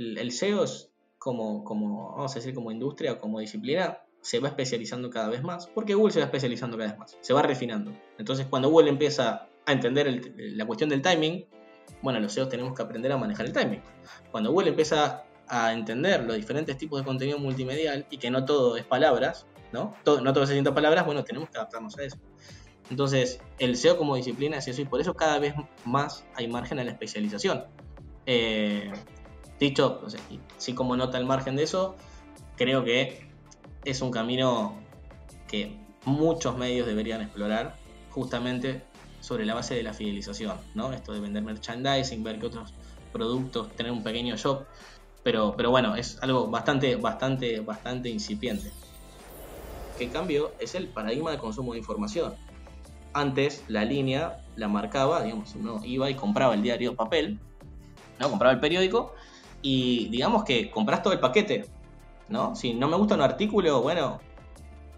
el, SEO como, como, vamos a decir, como industria o como disciplina, se va especializando cada vez más, porque Google se va especializando cada vez más, se va refinando. Entonces, cuando Google empieza a entender la cuestión del timing, bueno, los SEOs tenemos que aprender a manejar el timing. Cuando Google empieza a entender los diferentes tipos de contenido multimedial y que no todo es palabras, ¿no? Todo, no todo es palabras, bueno, tenemos que adaptarnos a eso. Entonces, el SEO como disciplina es eso y por eso cada vez más hay margen a la especialización. Eh, dicho, sí como nota el margen de eso, creo que es un camino que muchos medios deberían explorar justamente sobre la base de la fidelización, ¿no? Esto de vender merchandising, ver que otros productos, tener un pequeño shop, pero, pero bueno, es algo bastante, bastante, bastante incipiente. Que cambio es el paradigma de consumo de información. Antes la línea la marcaba, digamos, uno iba y compraba el diario papel, ¿no? Compraba el periódico y digamos que compras todo el paquete, ¿no? Si no me gusta un artículo, bueno,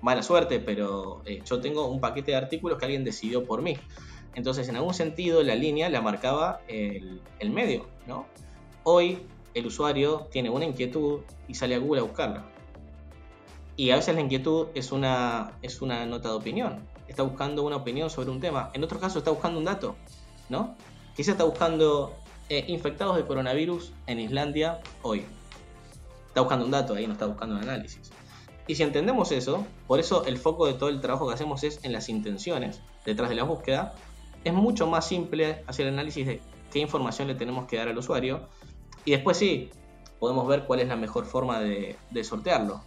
mala suerte, pero eh, yo tengo un paquete de artículos que alguien decidió por mí. Entonces, en algún sentido, la línea la marcaba el, medio, ¿no? Hoy el usuario tiene una inquietud y sale a Google a buscarla. Y a veces la inquietud es una, es una nota de opinión. Está buscando una opinión sobre un tema. En otro caso está buscando un dato, ¿no? Quizá está buscando eh, infectados de coronavirus en Islandia hoy. Está buscando un dato ahí, no está buscando un análisis. Y si entendemos eso, por eso el foco de todo el trabajo que hacemos es en las intenciones detrás de la búsqueda, es mucho más simple hacer el análisis de qué información le tenemos que dar al usuario y después sí, podemos ver cuál es la mejor forma de, de sortearlo.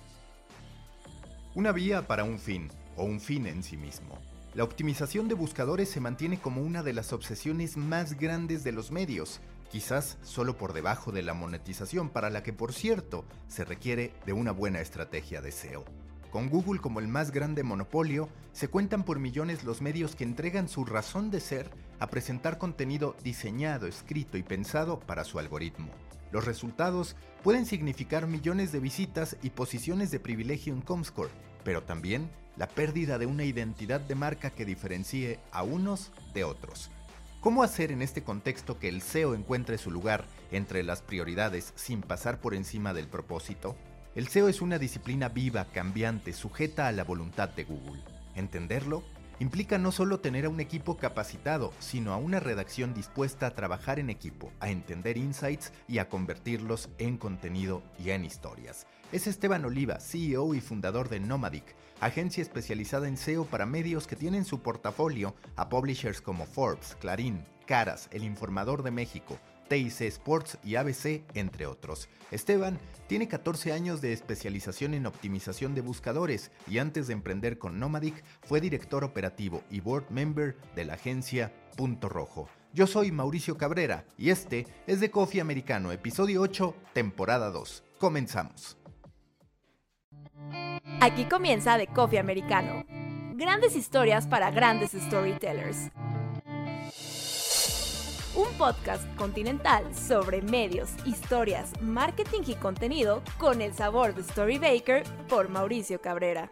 Una vía para un fin, o un fin en sí mismo. La optimización de buscadores se mantiene como una de las obsesiones más grandes de los medios, quizás solo por debajo de la monetización, para la que por cierto se requiere de una buena estrategia de SEO. Con Google como el más grande monopolio, se cuentan por millones los medios que entregan su razón de ser a presentar contenido diseñado, escrito y pensado para su algoritmo. Los resultados pueden significar millones de visitas y posiciones de privilegio en Comscore, pero también la pérdida de una identidad de marca que diferencie a unos de otros. ¿Cómo hacer en este contexto que el SEO encuentre su lugar entre las prioridades sin pasar por encima del propósito? El SEO es una disciplina viva, cambiante, sujeta a la voluntad de Google. Entenderlo implica no solo tener a un equipo capacitado, sino a una redacción dispuesta a trabajar en equipo, a entender insights y a convertirlos en contenido y en historias. Es Esteban Oliva, CEO y fundador de Nomadic, agencia especializada en SEO para medios que tienen su portafolio a publishers como Forbes, Clarín, Caras, El Informador de México, TIC Sports y ABC, entre otros. Esteban tiene 14 años de especialización en optimización de buscadores y antes de emprender con Nomadic fue director operativo y board member de la agencia Punto Rojo. Yo soy Mauricio Cabrera y este es de Coffee Americano, episodio 8, temporada 2. Comenzamos. Aquí comienza The Coffee Americano. Grandes historias para grandes storytellers un podcast continental sobre medios, historias, marketing y contenido con el sabor de Storybaker por Mauricio Cabrera.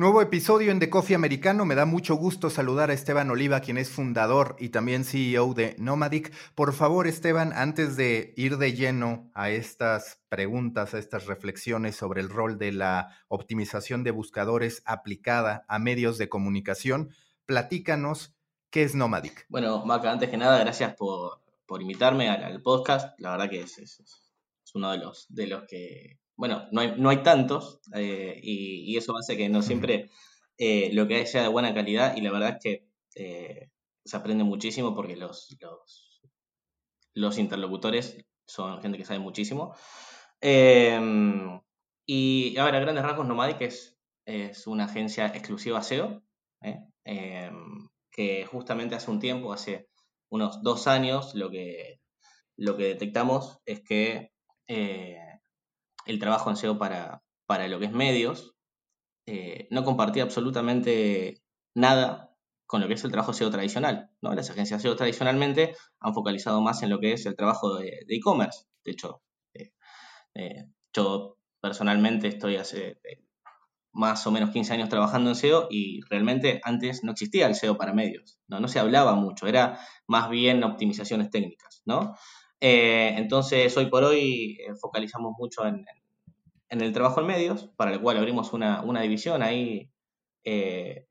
Nuevo episodio en The Coffee Americano. Me da mucho gusto saludar a Esteban Oliva, quien es fundador y también CEO de Nomadic. Por favor, Esteban, antes de ir de lleno a estas preguntas, a estas reflexiones sobre el rol de la optimización de buscadores aplicada a medios de comunicación, platícanos qué es Nomadic. Bueno, Maca, antes que nada, gracias por, invitarme al, podcast. La verdad que es, es, es uno de los, de los que bueno, no hay, no hay tantos eh, y, eso hace que no siempre eh, lo que hay sea de buena calidad y la verdad es que eh, se aprende muchísimo porque los, los, interlocutores son gente que sabe muchísimo. Em, y a ver, a grandes rasgos, Nomadic es, es una agencia exclusiva SEO, em, que justamente hace un tiempo, hace unos dos años, lo que, lo que detectamos es que el trabajo en SEO para, para lo que es medios eh, no compartía absolutamente nada con lo que es el trabajo SEO tradicional. ¿no? Las agencias SEO tradicionalmente han focalizado más en lo que es el trabajo de e-commerce. De, hecho, eh, eh, yo personalmente estoy hace más o menos 15 años trabajando en SEO y realmente antes no existía el SEO para medios, no, no se hablaba mucho, era más bien optimizaciones técnicas, ¿no? Entonces, hoy por hoy focalizamos mucho en, en el trabajo en medios, para el cual abrimos una, división ahí, eh,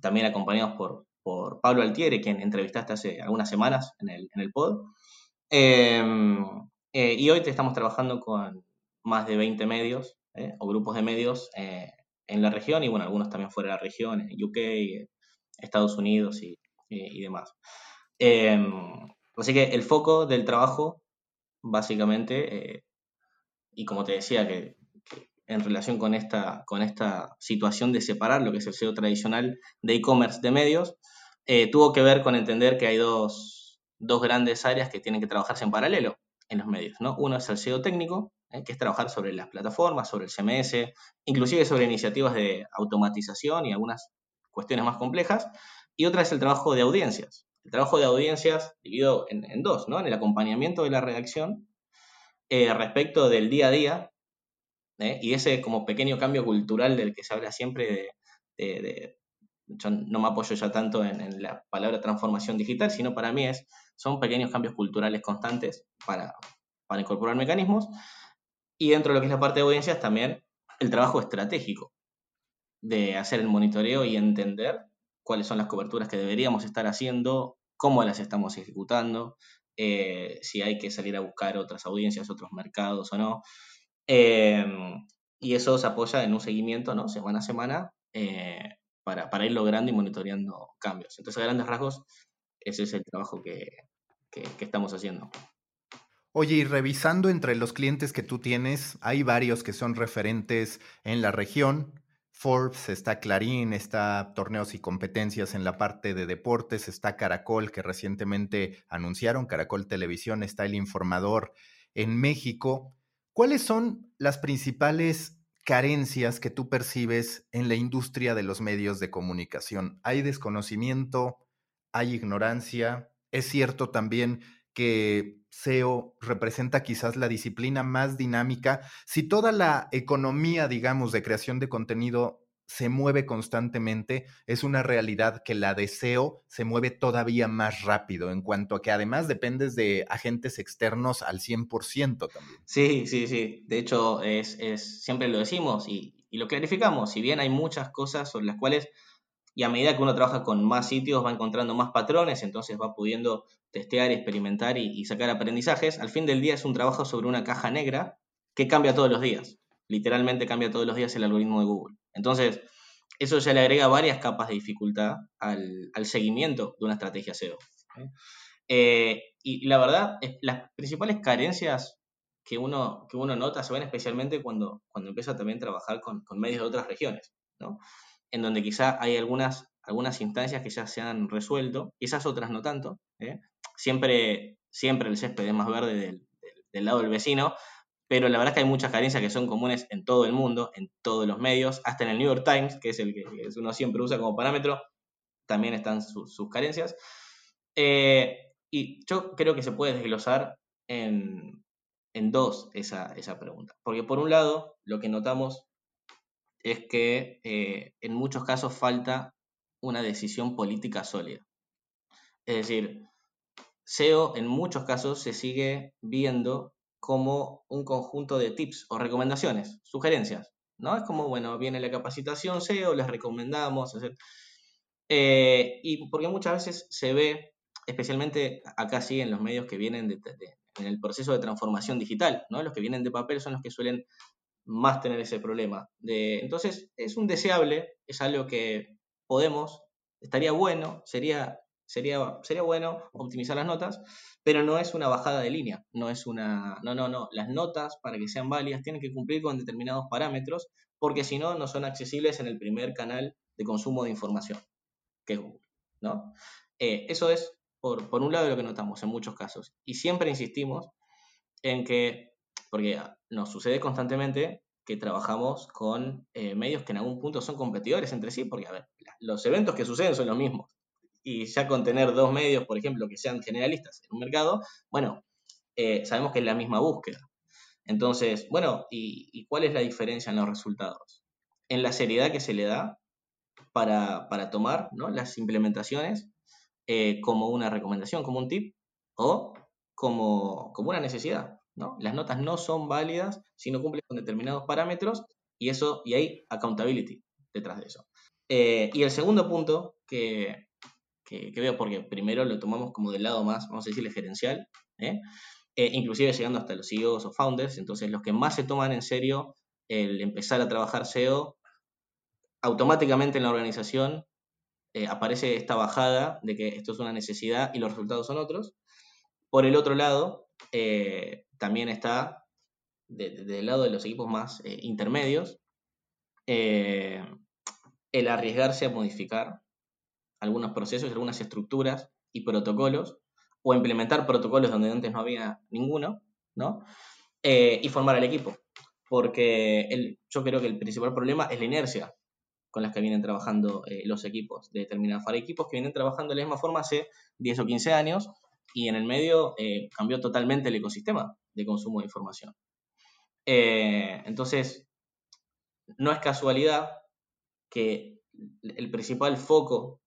también acompañados por, por, Pablo Altieri, quien entrevistaste hace algunas semanas en el, en el pod. Em, eh, y hoy te estamos trabajando con más de 20 medios eh, o grupos de medios en la región y bueno, algunos también fuera de la región, en UK, Estados Unidos y, y demás. Así que el foco del trabajo, básicamente, y como te decía, que en relación con esta, con esta situación de separar lo que es el SEO tradicional de e-commerce de medios, eh, tuvo que ver con entender que hay dos, grandes áreas que tienen que trabajarse en paralelo en los medios. ¿no? Uno es el SEO técnico, eh, que es trabajar sobre las plataformas, sobre el CMS, inclusive sobre iniciativas de automatización y algunas cuestiones más complejas. Y otra es el trabajo de audiencias. El trabajo de audiencias dividido en, dos, ¿no? en el acompañamiento de la redacción eh, respecto del día a día ¿eh? Y ese como pequeño cambio cultural del que se habla siempre de, yo no me apoyo ya tanto en, la palabra transformación digital, sino para mí es, son pequeños cambios culturales constantes para, para incorporar mecanismos. Y dentro de lo que es la parte de audiencias también el trabajo estratégico de hacer el monitoreo y entender cuáles son las coberturas que deberíamos estar haciendo, cómo las estamos ejecutando, eh, si hay que salir a buscar otras audiencias, otros mercados o no. Em, y eso se apoya en un seguimiento, ¿no? Semana a semana, eh, para, para, ir logrando y monitoreando cambios. Entonces, a grandes rasgos, ese es el trabajo que, que, estamos haciendo. Oye, y revisando entre los clientes que tú tienes, hay varios que son referentes en la región. Forbes, está Clarín, está Torneos y Competencias en la parte de deportes, está Caracol, que recientemente anunciaron, Caracol Televisión, está El Informador en México. ¿Cuáles son las principales carencias que tú percibes en la industria de los medios de comunicación? ¿Hay desconocimiento? ¿Hay ignorancia? Es cierto también que SEO representa quizás la disciplina más dinámica. Si toda la economía, digamos, de creación de contenido se mueve constantemente, es una realidad que la deseo se mueve todavía más rápido, en cuanto a que además dependes de agentes externos al 100% también. Sí, sí, sí. De hecho, es, siempre lo decimos y, lo clarificamos. Si bien hay muchas cosas sobre las cuales, y a medida que uno trabaja con más sitios, va encontrando más patrones, entonces va pudiendo testear, experimentar y, sacar aprendizajes, al fin del día es un trabajo sobre una caja negra que cambia todos los días. Literalmente cambia todos los días el algoritmo de Google. Entonces, eso ya le agrega varias capas de dificultad al, seguimiento de una estrategia SEO. Eh, y la verdad, las principales carencias que uno, que uno nota se ven especialmente cuando, cuando empieza también a trabajar con, medios de otras regiones, en donde quizá hay algunas, algunas instancias que ya se han resuelto, esas otras no tanto. ¿eh? Siempre, siempre el césped es más verde del lado del vecino, pero la verdad es que hay muchas carencias que son comunes en todo el mundo, en todos los medios, hasta en el New York Times, que es el que uno siempre usa como parámetro, también están sus carencias. Eh, y yo creo que se puede desglosar en, dos esa, pregunta. Porque por un lado, lo que notamos es que eh, en muchos casos falta una decisión política sólida. Es decir, SEO en muchos casos se sigue viendo como un conjunto de tips o recomendaciones, sugerencias, ¿no? Es como, bueno, viene la capacitación SEO, les recomendamos hacer... Eh, y porque muchas veces se ve, especialmente acá sí en los medios que vienen de, en el proceso de transformación digital, ¿no? Los que vienen de papel son los que suelen más tener ese problema. De, entonces, es un deseable, es algo que podemos, estaría bueno, sería sería, sería bueno optimizar las notas, pero no es una bajada de línea, no es una, no, no, no, las notas para que sean válidas tienen que cumplir con determinados parámetros, porque si no, no son accesibles en el primer canal de consumo de información, que es Google, ¿no? Eh, eso es, por, por un lado, lo que notamos en muchos casos, y siempre insistimos en que, porque nos sucede constantemente, que trabajamos con eh, medios que en algún punto son competidores entre sí, porque a ver, los eventos que suceden son los mismos. Y ya con tener dos medios, por ejemplo, que sean generalistas en un mercado, bueno, eh, sabemos que es la misma búsqueda. Entonces, bueno, ¿y, cuál es la diferencia en los resultados? En la seriedad que se le da para, tomar ¿no? las implementaciones eh, como una recomendación, como un tip, o como, como una necesidad. Las notas no son válidas si no cumplen con determinados parámetros y eso, y hay accountability detrás de eso. Eh, y el segundo punto que, veo, porque primero lo tomamos como del lado más, vamos a decirle, gerencial, ¿eh? Eh, inclusive llegando hasta los CEOs o founders, entonces los que más se toman en serio el empezar a trabajar SEO, automáticamente en la organización aparece esta bajada de que esto es una necesidad y los resultados son otros. Por el otro lado, también está del lado de los equipos más eh, intermedios eh, el arriesgarse a modificar algunos procesos, algunas estructuras y protocolos, o implementar protocolos donde antes no había ninguno, ¿no? Eh, y formar el equipo. Porque el, yo creo que el principal problema es la inercia con las que vienen trabajando los equipos de determinados para equipos que vienen trabajando de la misma forma hace 10 o 15 años y en el medio cambió totalmente el ecosistema de consumo de información. Eh, entonces, no es casualidad que el principal foco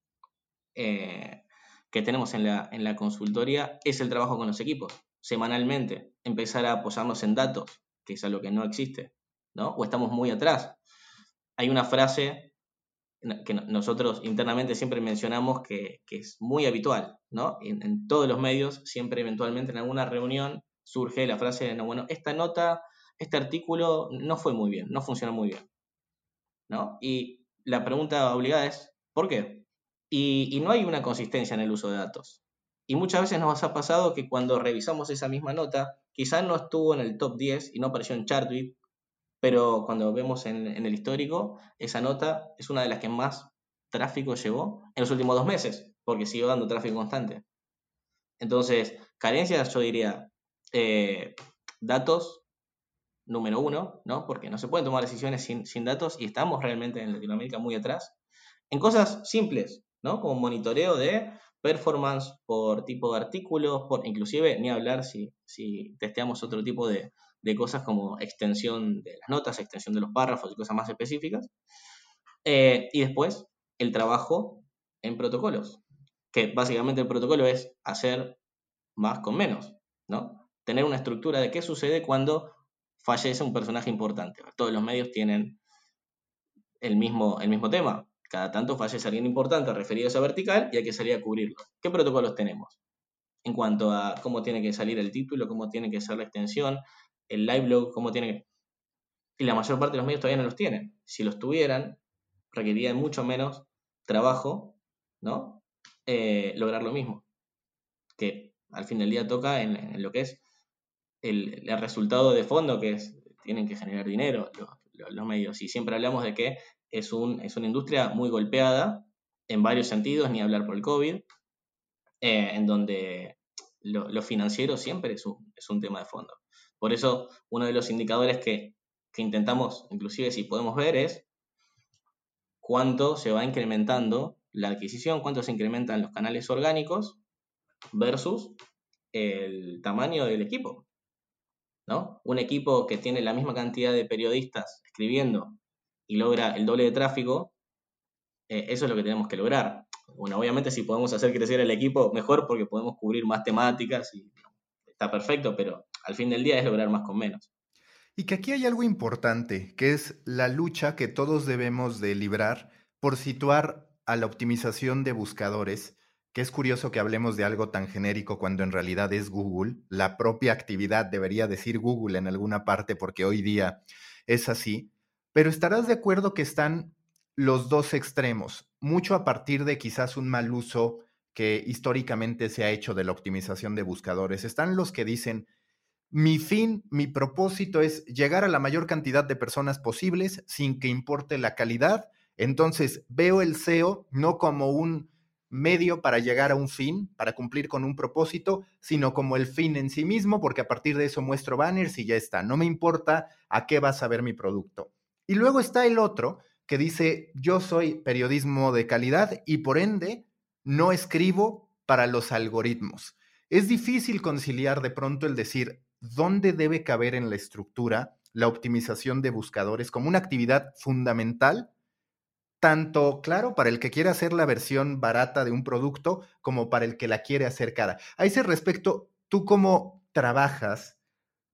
eh, que tenemos en la, en la consultoría es el trabajo con los equipos, semanalmente, empezar a apoyarnos en datos, que es algo que no existe, ¿no? O estamos muy atrás. Hay una frase que nosotros internamente siempre mencionamos que, es muy habitual, ¿no? En, todos los medios, siempre eventualmente en alguna reunión surge la frase de, no, bueno, esta nota, este artículo no fue muy bien, no funcionó muy bien. ¿no? Y la pregunta obligada es, ¿por qué? Y, no hay una consistencia en el uso de datos. Y muchas veces nos ha pasado que cuando revisamos esa misma nota, quizás no estuvo en el top 10 y no apareció en Chartwit, pero cuando vemos en, en, el histórico, esa nota es una de las que más tráfico llevó en los últimos dos meses, porque siguió dando tráfico constante. Entonces, carencias, yo diría, eh, datos, número uno, ¿no? Porque no se pueden tomar decisiones sin, datos y estamos realmente en Latinoamérica muy atrás. En cosas simples, ¿no? Como monitoreo de performance por tipo de artículos, por, inclusive ni hablar si, si testeamos otro tipo de, cosas como extensión de las notas, extensión de los párrafos y cosas más específicas. Eh, y después, el trabajo en protocolos, que básicamente el protocolo es hacer más con menos, ¿no? Tener una estructura de qué sucede cuando fallece un personaje importante. Todos los medios tienen el mismo, el mismo tema. Cada tanto fallece alguien importante referido a esa vertical y hay que salir a cubrirlo. ¿Qué protocolos tenemos? En cuanto a cómo tiene que salir el título, cómo tiene que ser la extensión, el live blog, cómo tiene que... Y la mayor parte de los medios todavía no los tienen. Si los tuvieran, requeriría mucho menos trabajo, ¿no? Eh, lograr lo mismo. Que al fin del día toca en lo que es el, resultado de fondo que es, tienen que generar dinero los, medios. Y siempre hablamos de que es, un, es una industria muy golpeada en varios sentidos, ni hablar por el COVID, eh, en donde lo, financiero siempre es un, es un, tema de fondo. Por eso, uno de los indicadores que, que intentamos, inclusive si podemos ver, es cuánto se va incrementando la adquisición, cuánto se incrementan los canales orgánicos versus el tamaño del equipo. ¿No? Un equipo que tiene la misma cantidad de periodistas escribiendo y logra el doble de tráfico, eh, eso es lo que tenemos que lograr. Bueno, obviamente si podemos hacer crecer el equipo, mejor porque podemos cubrir más temáticas y está perfecto, pero al fin del día es lograr más con menos. Y que aquí hay algo importante, que es la lucha que todos debemos de librar por situar a la optimización de buscadores que es curioso que hablemos de algo tan genérico cuando en realidad es Google. La propia actividad debería decir Google en alguna parte porque hoy día es así. Pero estarás de acuerdo que están los dos extremos, mucho a partir de quizás un mal uso que históricamente se ha hecho de la optimización de buscadores. Están los que dicen, mi fin, mi propósito es llegar a la mayor cantidad de personas posibles sin que importe la calidad. Entonces veo el SEO no como un medio para llegar a un fin, para cumplir con un propósito, sino como el fin en sí mismo, porque a partir de eso muestro banners y ya está. No me importa a qué vas a ver mi producto. Y luego está el otro que dice, yo soy periodismo de calidad y por ende no escribo para los algoritmos. Es difícil conciliar de pronto el decir dónde debe caber en la estructura la optimización de buscadores como una actividad fundamental tanto, claro, para el que quiere hacer la versión barata de un producto como para el que la quiere hacer cara. A ese respecto, ¿tú cómo trabajas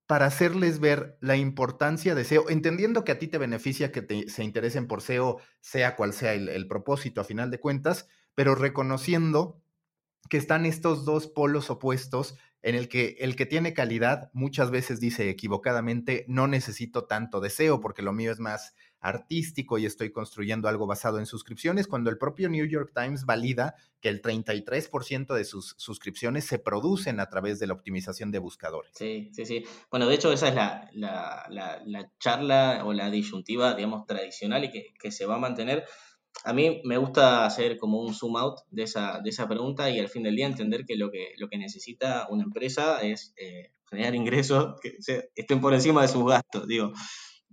para hacerles ver la importancia de SEO, entendiendo que a ti te beneficia que se interesen por SEO, sea cual sea el, el propósito a final de cuentas, pero reconociendo que están estos dos polos opuestos en el que el que tiene calidad muchas veces dice equivocadamente, no necesito tanto deseo porque lo mío es más artístico y estoy construyendo algo basado en suscripciones, cuando el propio New York Times valida que el 33% de sus suscripciones se producen a través de la optimización de buscadores. Sí, sí, sí. Bueno, de hecho esa es la, la, charla o la disyuntiva, digamos, tradicional y que, que se va a mantener a mí me gusta hacer como un zoom out de esa, de esa pregunta y al fin del día entender que lo que, lo que necesita una empresa es eh, generar ingresos que estén por encima de sus gastos. Digo,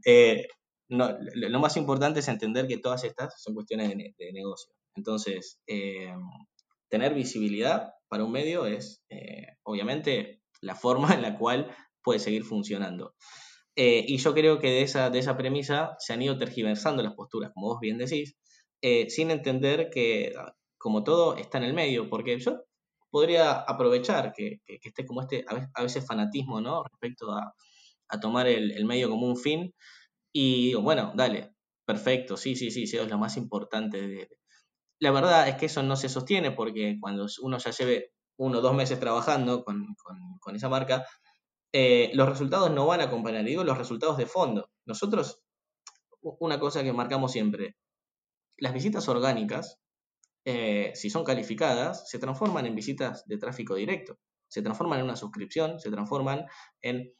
eh, lo, más importante es entender que todas estas son cuestiones de, negocio. Entonces, eh, tener visibilidad para un medio es obviamente la forma en la cual puede seguir funcionando. y yo creo que de esa, de esa premisa se han ido tergiversando las posturas, como vos bien decís, eh, sin entender que, ah, como todo, está en el medio, porque yo podría aprovechar que, esté como este, a veces, fanatismo, ¿no? Respecto a, tomar el, medio como un fin, y digo, bueno, dale, perfecto, sí, sí, sí, eso es lo más importante. La verdad es que eso no se sostiene porque cuando uno ya lleve uno o dos meses trabajando con, esa marca, eh, los resultados no van a acompañar, digo los resultados de fondo. Nosotros, una cosa que marcamos siempre, las visitas orgánicas, eh, si son calificadas, se transforman en visitas de tráfico directo, se transforman en una suscripción, se transforman en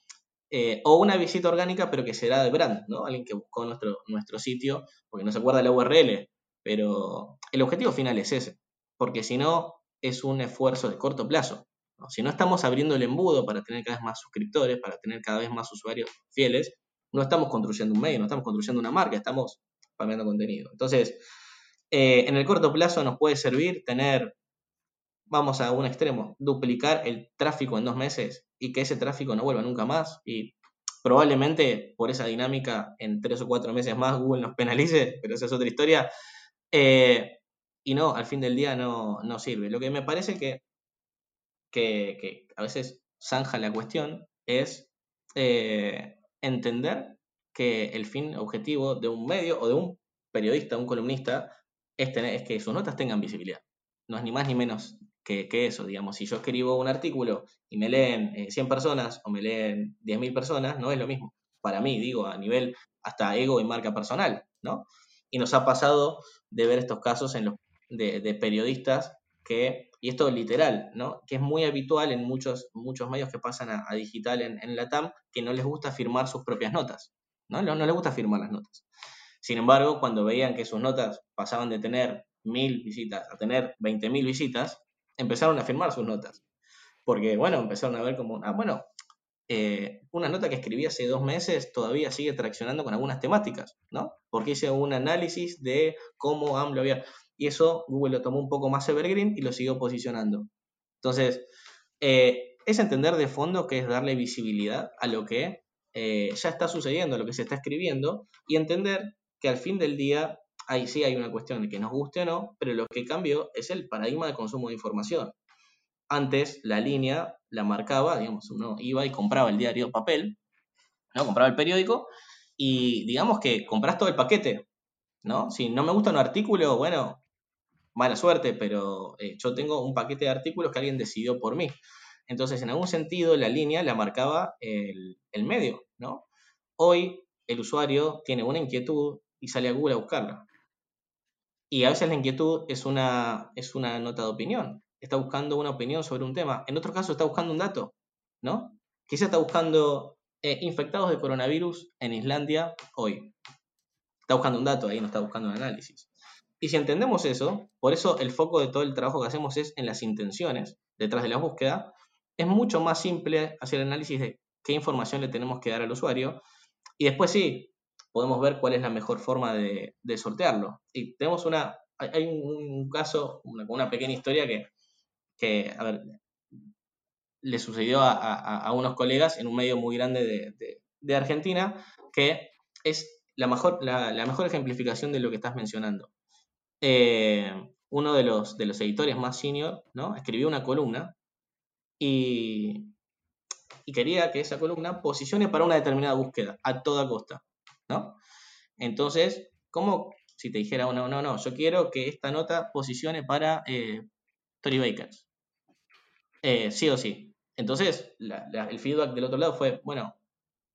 eh, o una visita orgánica, pero que será de brand, ¿no? Alguien que buscó nuestro, nuestro sitio, porque no se acuerda la URL, pero el objetivo final es ese, porque si no, es un esfuerzo de corto plazo. Si no estamos abriendo el embudo para tener cada vez más suscriptores, para tener cada vez más usuarios fieles, no estamos construyendo un medio, no estamos construyendo una marca, estamos spameando contenido. Entonces, eh, en el corto plazo nos puede servir tener, vamos a un extremo, duplicar el tráfico en dos meses y que ese tráfico no vuelva nunca más y probablemente por esa dinámica en tres o cuatro meses más Google nos penalice, pero esa es otra historia. Eh, y no, al fin del día no, sirve. Lo que me parece que, que, a veces zanja la cuestión es eh, entender que el fin objetivo de un medio o de un periodista, un columnista, es, tener, es que sus notas tengan visibilidad. No es ni más ni menos que, eso, digamos. Si yo escribo un artículo y me leen 100 eh, personas o me leen 10.000 personas, no es lo mismo. Para mí, digo, a nivel hasta ego y marca personal, ¿no? Y nos ha pasado de ver estos casos en los, de, periodistas que, y esto literal, ¿no? Que es muy habitual en muchos, muchos medios que pasan a, digital en, la TAM, que no les gusta firmar sus propias notas. ¿no? No, no les gusta firmar las notas. Sin embargo, cuando veían que sus notas pasaban de tener mil visitas a tener 20.000 visitas, empezaron a firmar sus notas. Porque, bueno, empezaron a ver como, ah, bueno, eh, una nota que escribí hace dos meses todavía sigue traccionando con algunas temáticas, ¿no? Porque hice un análisis de cómo AMLO había... Y eso Google lo tomó un poco más evergreen y lo siguió posicionando. Entonces, eh, es entender de fondo que es darle visibilidad a lo que eh, ya está sucediendo, lo que se está escribiendo, y entender que al fin del día, ahí sí hay una cuestión de que nos guste o no, pero lo que cambió es el paradigma de consumo de información. Antes la línea la marcaba, digamos, uno iba y compraba el diario papel, ¿no? compraba el periódico, y digamos que compras todo el paquete, ¿no? Si no me gusta un artículo, bueno, mala suerte, pero eh, yo tengo un paquete de artículos que alguien decidió por mí. Entonces, en algún sentido, la línea la marcaba el, medio, ¿no? Hoy el usuario tiene una inquietud y sale a Google a buscarla. Y a veces la inquietud es una, es una nota de opinión. Está buscando una opinión sobre un tema. En otro caso está buscando un dato, ¿no? Quizá está buscando eh, infectados de coronavirus en Islandia hoy. Está buscando un dato, ahí no está buscando un análisis. Y si entendemos eso, por eso el foco de todo el trabajo que hacemos es en las intenciones detrás de la búsqueda, es mucho más simple hacer análisis de qué información le tenemos que dar al usuario. Y después sí, podemos ver cuál es la mejor forma de, sortearlo. Y tenemos una, hay un, caso, una, una, pequeña historia que, le sucedió a, unos colegas en un medio muy grande de, Argentina, que es la mejor, la, mejor ejemplificación de lo que estás mencionando. Eh, uno de los, de los editores más senior ¿no? escribió una columna y quería que esa columna posicione para una determinada búsqueda a toda costa. ¿No? Entonces, ¿cómo si te dijera, no, no, no, yo quiero que esta nota posicione para eh, Tory Bakers? Eh, sí o sí. Entonces, el feedback del otro lado fue, bueno,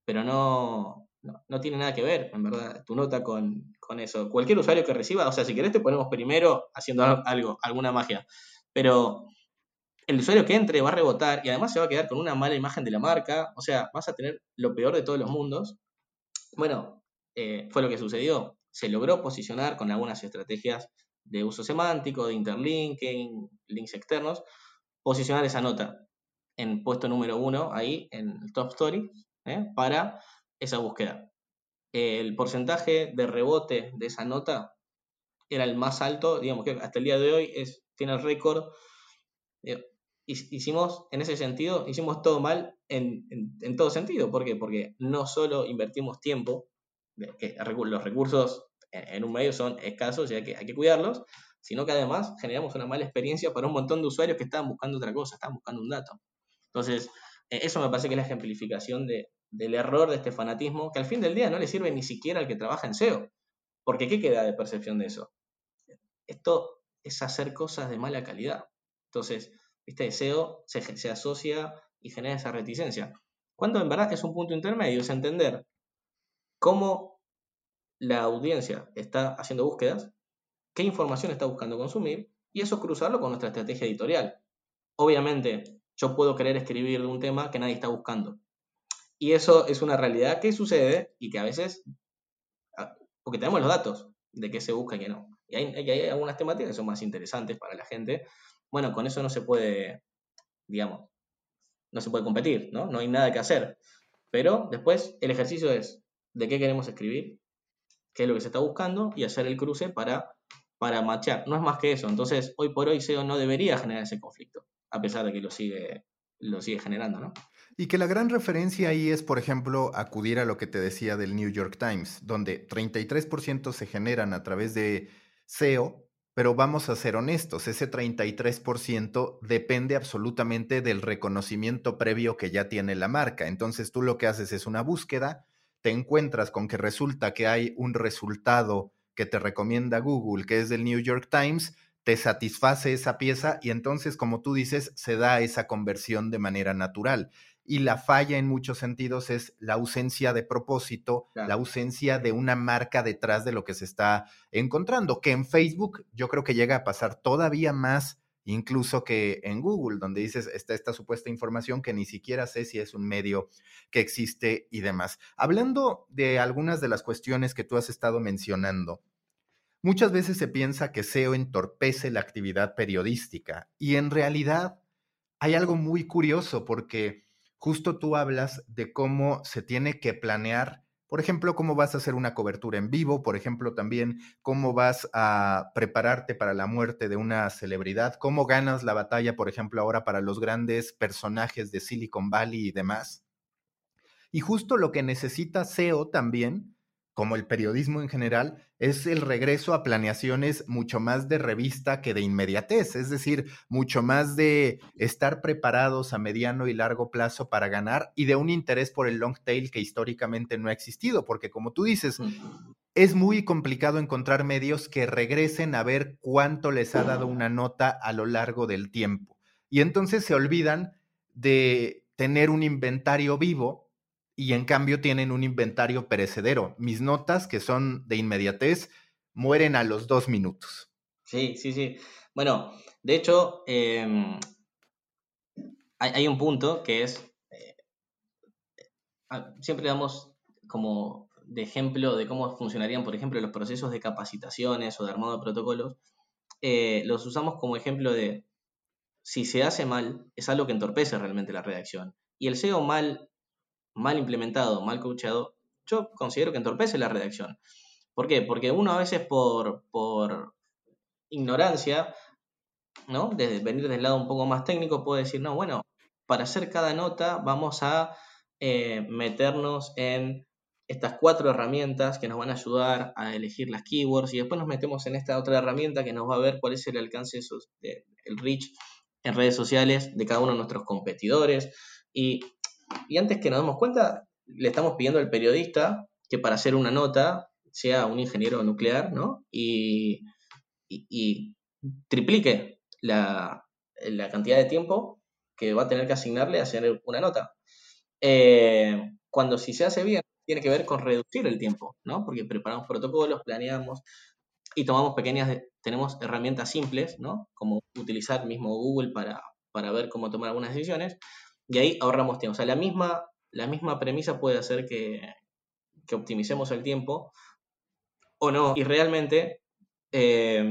pero no, no, tiene nada que ver, en verdad, tu nota con, con, eso. Cualquier usuario que reciba, o sea, si querés te ponemos primero haciendo algo, alguna magia, pero el usuario que entre va a rebotar y además se va a quedar con una mala imagen de la marca, o sea, vas a tener lo peor de todos los mundos. Bueno, eh, fue lo que sucedió. Se logró posicionar con algunas estrategias de uso semántico, de interlinking, links externos, posicionar esa nota en puesto número uno ahí en el top story ¿eh? para esa búsqueda. El porcentaje de rebote de esa nota era el más alto, digamos que hasta el día de hoy es, tiene el récord. Eh, hicimos, en ese sentido, hicimos todo mal en, en, todo sentido. ¿Por qué? Porque no solo invertimos tiempo los recursos en un medio son escasos y hay que, hay que cuidarlos, sino que además generamos una mala experiencia para un montón de usuarios que estaban buscando otra cosa, estaban buscando un dato. Entonces, e, eso me parece que es la ejemplificación de, del error de este fanatismo, que al fin del día no le sirve ni siquiera al que trabaja en SEO. Porque ¿qué queda de percepción de eso? Esto es hacer cosas de mala calidad. Entonces, este SEO se, se asocia y genera esa reticencia. Cuando en verdad es un punto intermedio, es entender cómo la audiencia está haciendo búsquedas, qué información está buscando consumir y eso cruzarlo con nuestra estrategia editorial. Obviamente, yo puedo querer escribir un tema que nadie está buscando. Y eso es una realidad que sucede y que a veces, ah, porque tenemos los datos de qué se busca y qué no. Y hay, hay, algunas temáticas que son más interesantes para la gente. Bueno, con eso no se puede, digamos, no se puede competir, ¿no? No hay nada que hacer. Pero después el ejercicio es, de qué queremos escribir, qué es lo que se está buscando y hacer el cruce para, para matchar. No es más que eso. Entonces, hoy por hoy SEO no debería generar ese conflicto, a pesar de que lo sigue, lo sigue generando, ¿no? Y que la gran referencia ahí es, por ejemplo, acudir a lo que te decía del New York Times, donde 33% se generan a través de SEO, pero vamos a ser honestos, ese 33% depende absolutamente del reconocimiento previo que ya tiene la marca. Entonces tú lo que haces es una búsqueda, te encuentras con que resulta que hay un resultado que te recomienda Google, que es del New York Times, te satisface esa pieza y entonces, como tú dices, se da esa conversión de manera natural. Y la falla en muchos sentidos es la ausencia de propósito, la ausencia de una marca detrás de lo que se está encontrando, que en Facebook yo creo que llega a pasar todavía más incluso que en Google, donde dices, está esta supuesta información que ni siquiera sé si es un medio que existe y demás. Hablando de algunas de las cuestiones que tú has estado mencionando, muchas veces se piensa que SEO entorpece la actividad periodística y en realidad hay algo muy curioso porque justo tú hablas de cómo se tiene que planear por ejemplo, cómo vas a hacer una cobertura en vivo, por ejemplo, también cómo vas a prepararte para la muerte de una celebridad, cómo ganas la batalla, por ejemplo, ahora para los grandes personajes de Silicon Valley y demás. Y justo lo que necesita SEO también como el periodismo en general, es el regreso a planeaciones mucho más de revista que de inmediatez, es decir, mucho más de estar preparados a mediano y largo plazo para ganar y de un interés por el long tail que históricamente no ha existido, porque como tú dices, es muy complicado encontrar medios que regresen a ver cuánto les ha dado una nota a lo largo del tiempo. Y entonces se olvidan de tener un inventario vivo y en cambio tienen un inventario perecedero. Mis notas, que son de inmediatez, mueren a los dos minutos. Sí, sí, sí. Bueno, de hecho, em, hay, un punto que es, eh, siempre damos como ejemplo de cómo funcionarían, por ejemplo, los procesos de capacitaciones o de armado de protocolos, eh, los usamos como ejemplo de si se hace mal, es algo que entorpece realmente la redacción. Y el SEO mal, mal implementado, mal coachado, yo considero que entorpece la redacción. ¿Por qué? Porque uno a veces por, por ignorancia, ¿no? Desde venir del lado un poco más técnico, puede decir, no, bueno, para hacer cada nota vamos a eh, meternos en estas cuatro herramientas que nos van a ayudar a elegir las keywords y después nos metemos en esta otra herramienta que nos va a ver cuál es el alcance, de, el reach en redes sociales de cada uno de nuestros competidores. Y, antes que nos demos cuenta, le estamos pidiendo al periodista que para hacer una nota sea un ingeniero nuclear, ¿no? Y, triplique la, la, cantidad de tiempo que va a tener que asignarle a hacer una nota. Eh, cuando si se hace bien, tiene que ver con reducir el tiempo, ¿no? Porque preparamos protocolos, planeamos y tomamos pequeñas, tenemos herramientas simples, ¿no? Como utilizar mismo Google para, para ver cómo tomar algunas decisiones y ahí ahorramos tiempo. O sea, la misma, la misma premisa puede hacer que, que optimicemos el tiempo o no. Y realmente eh,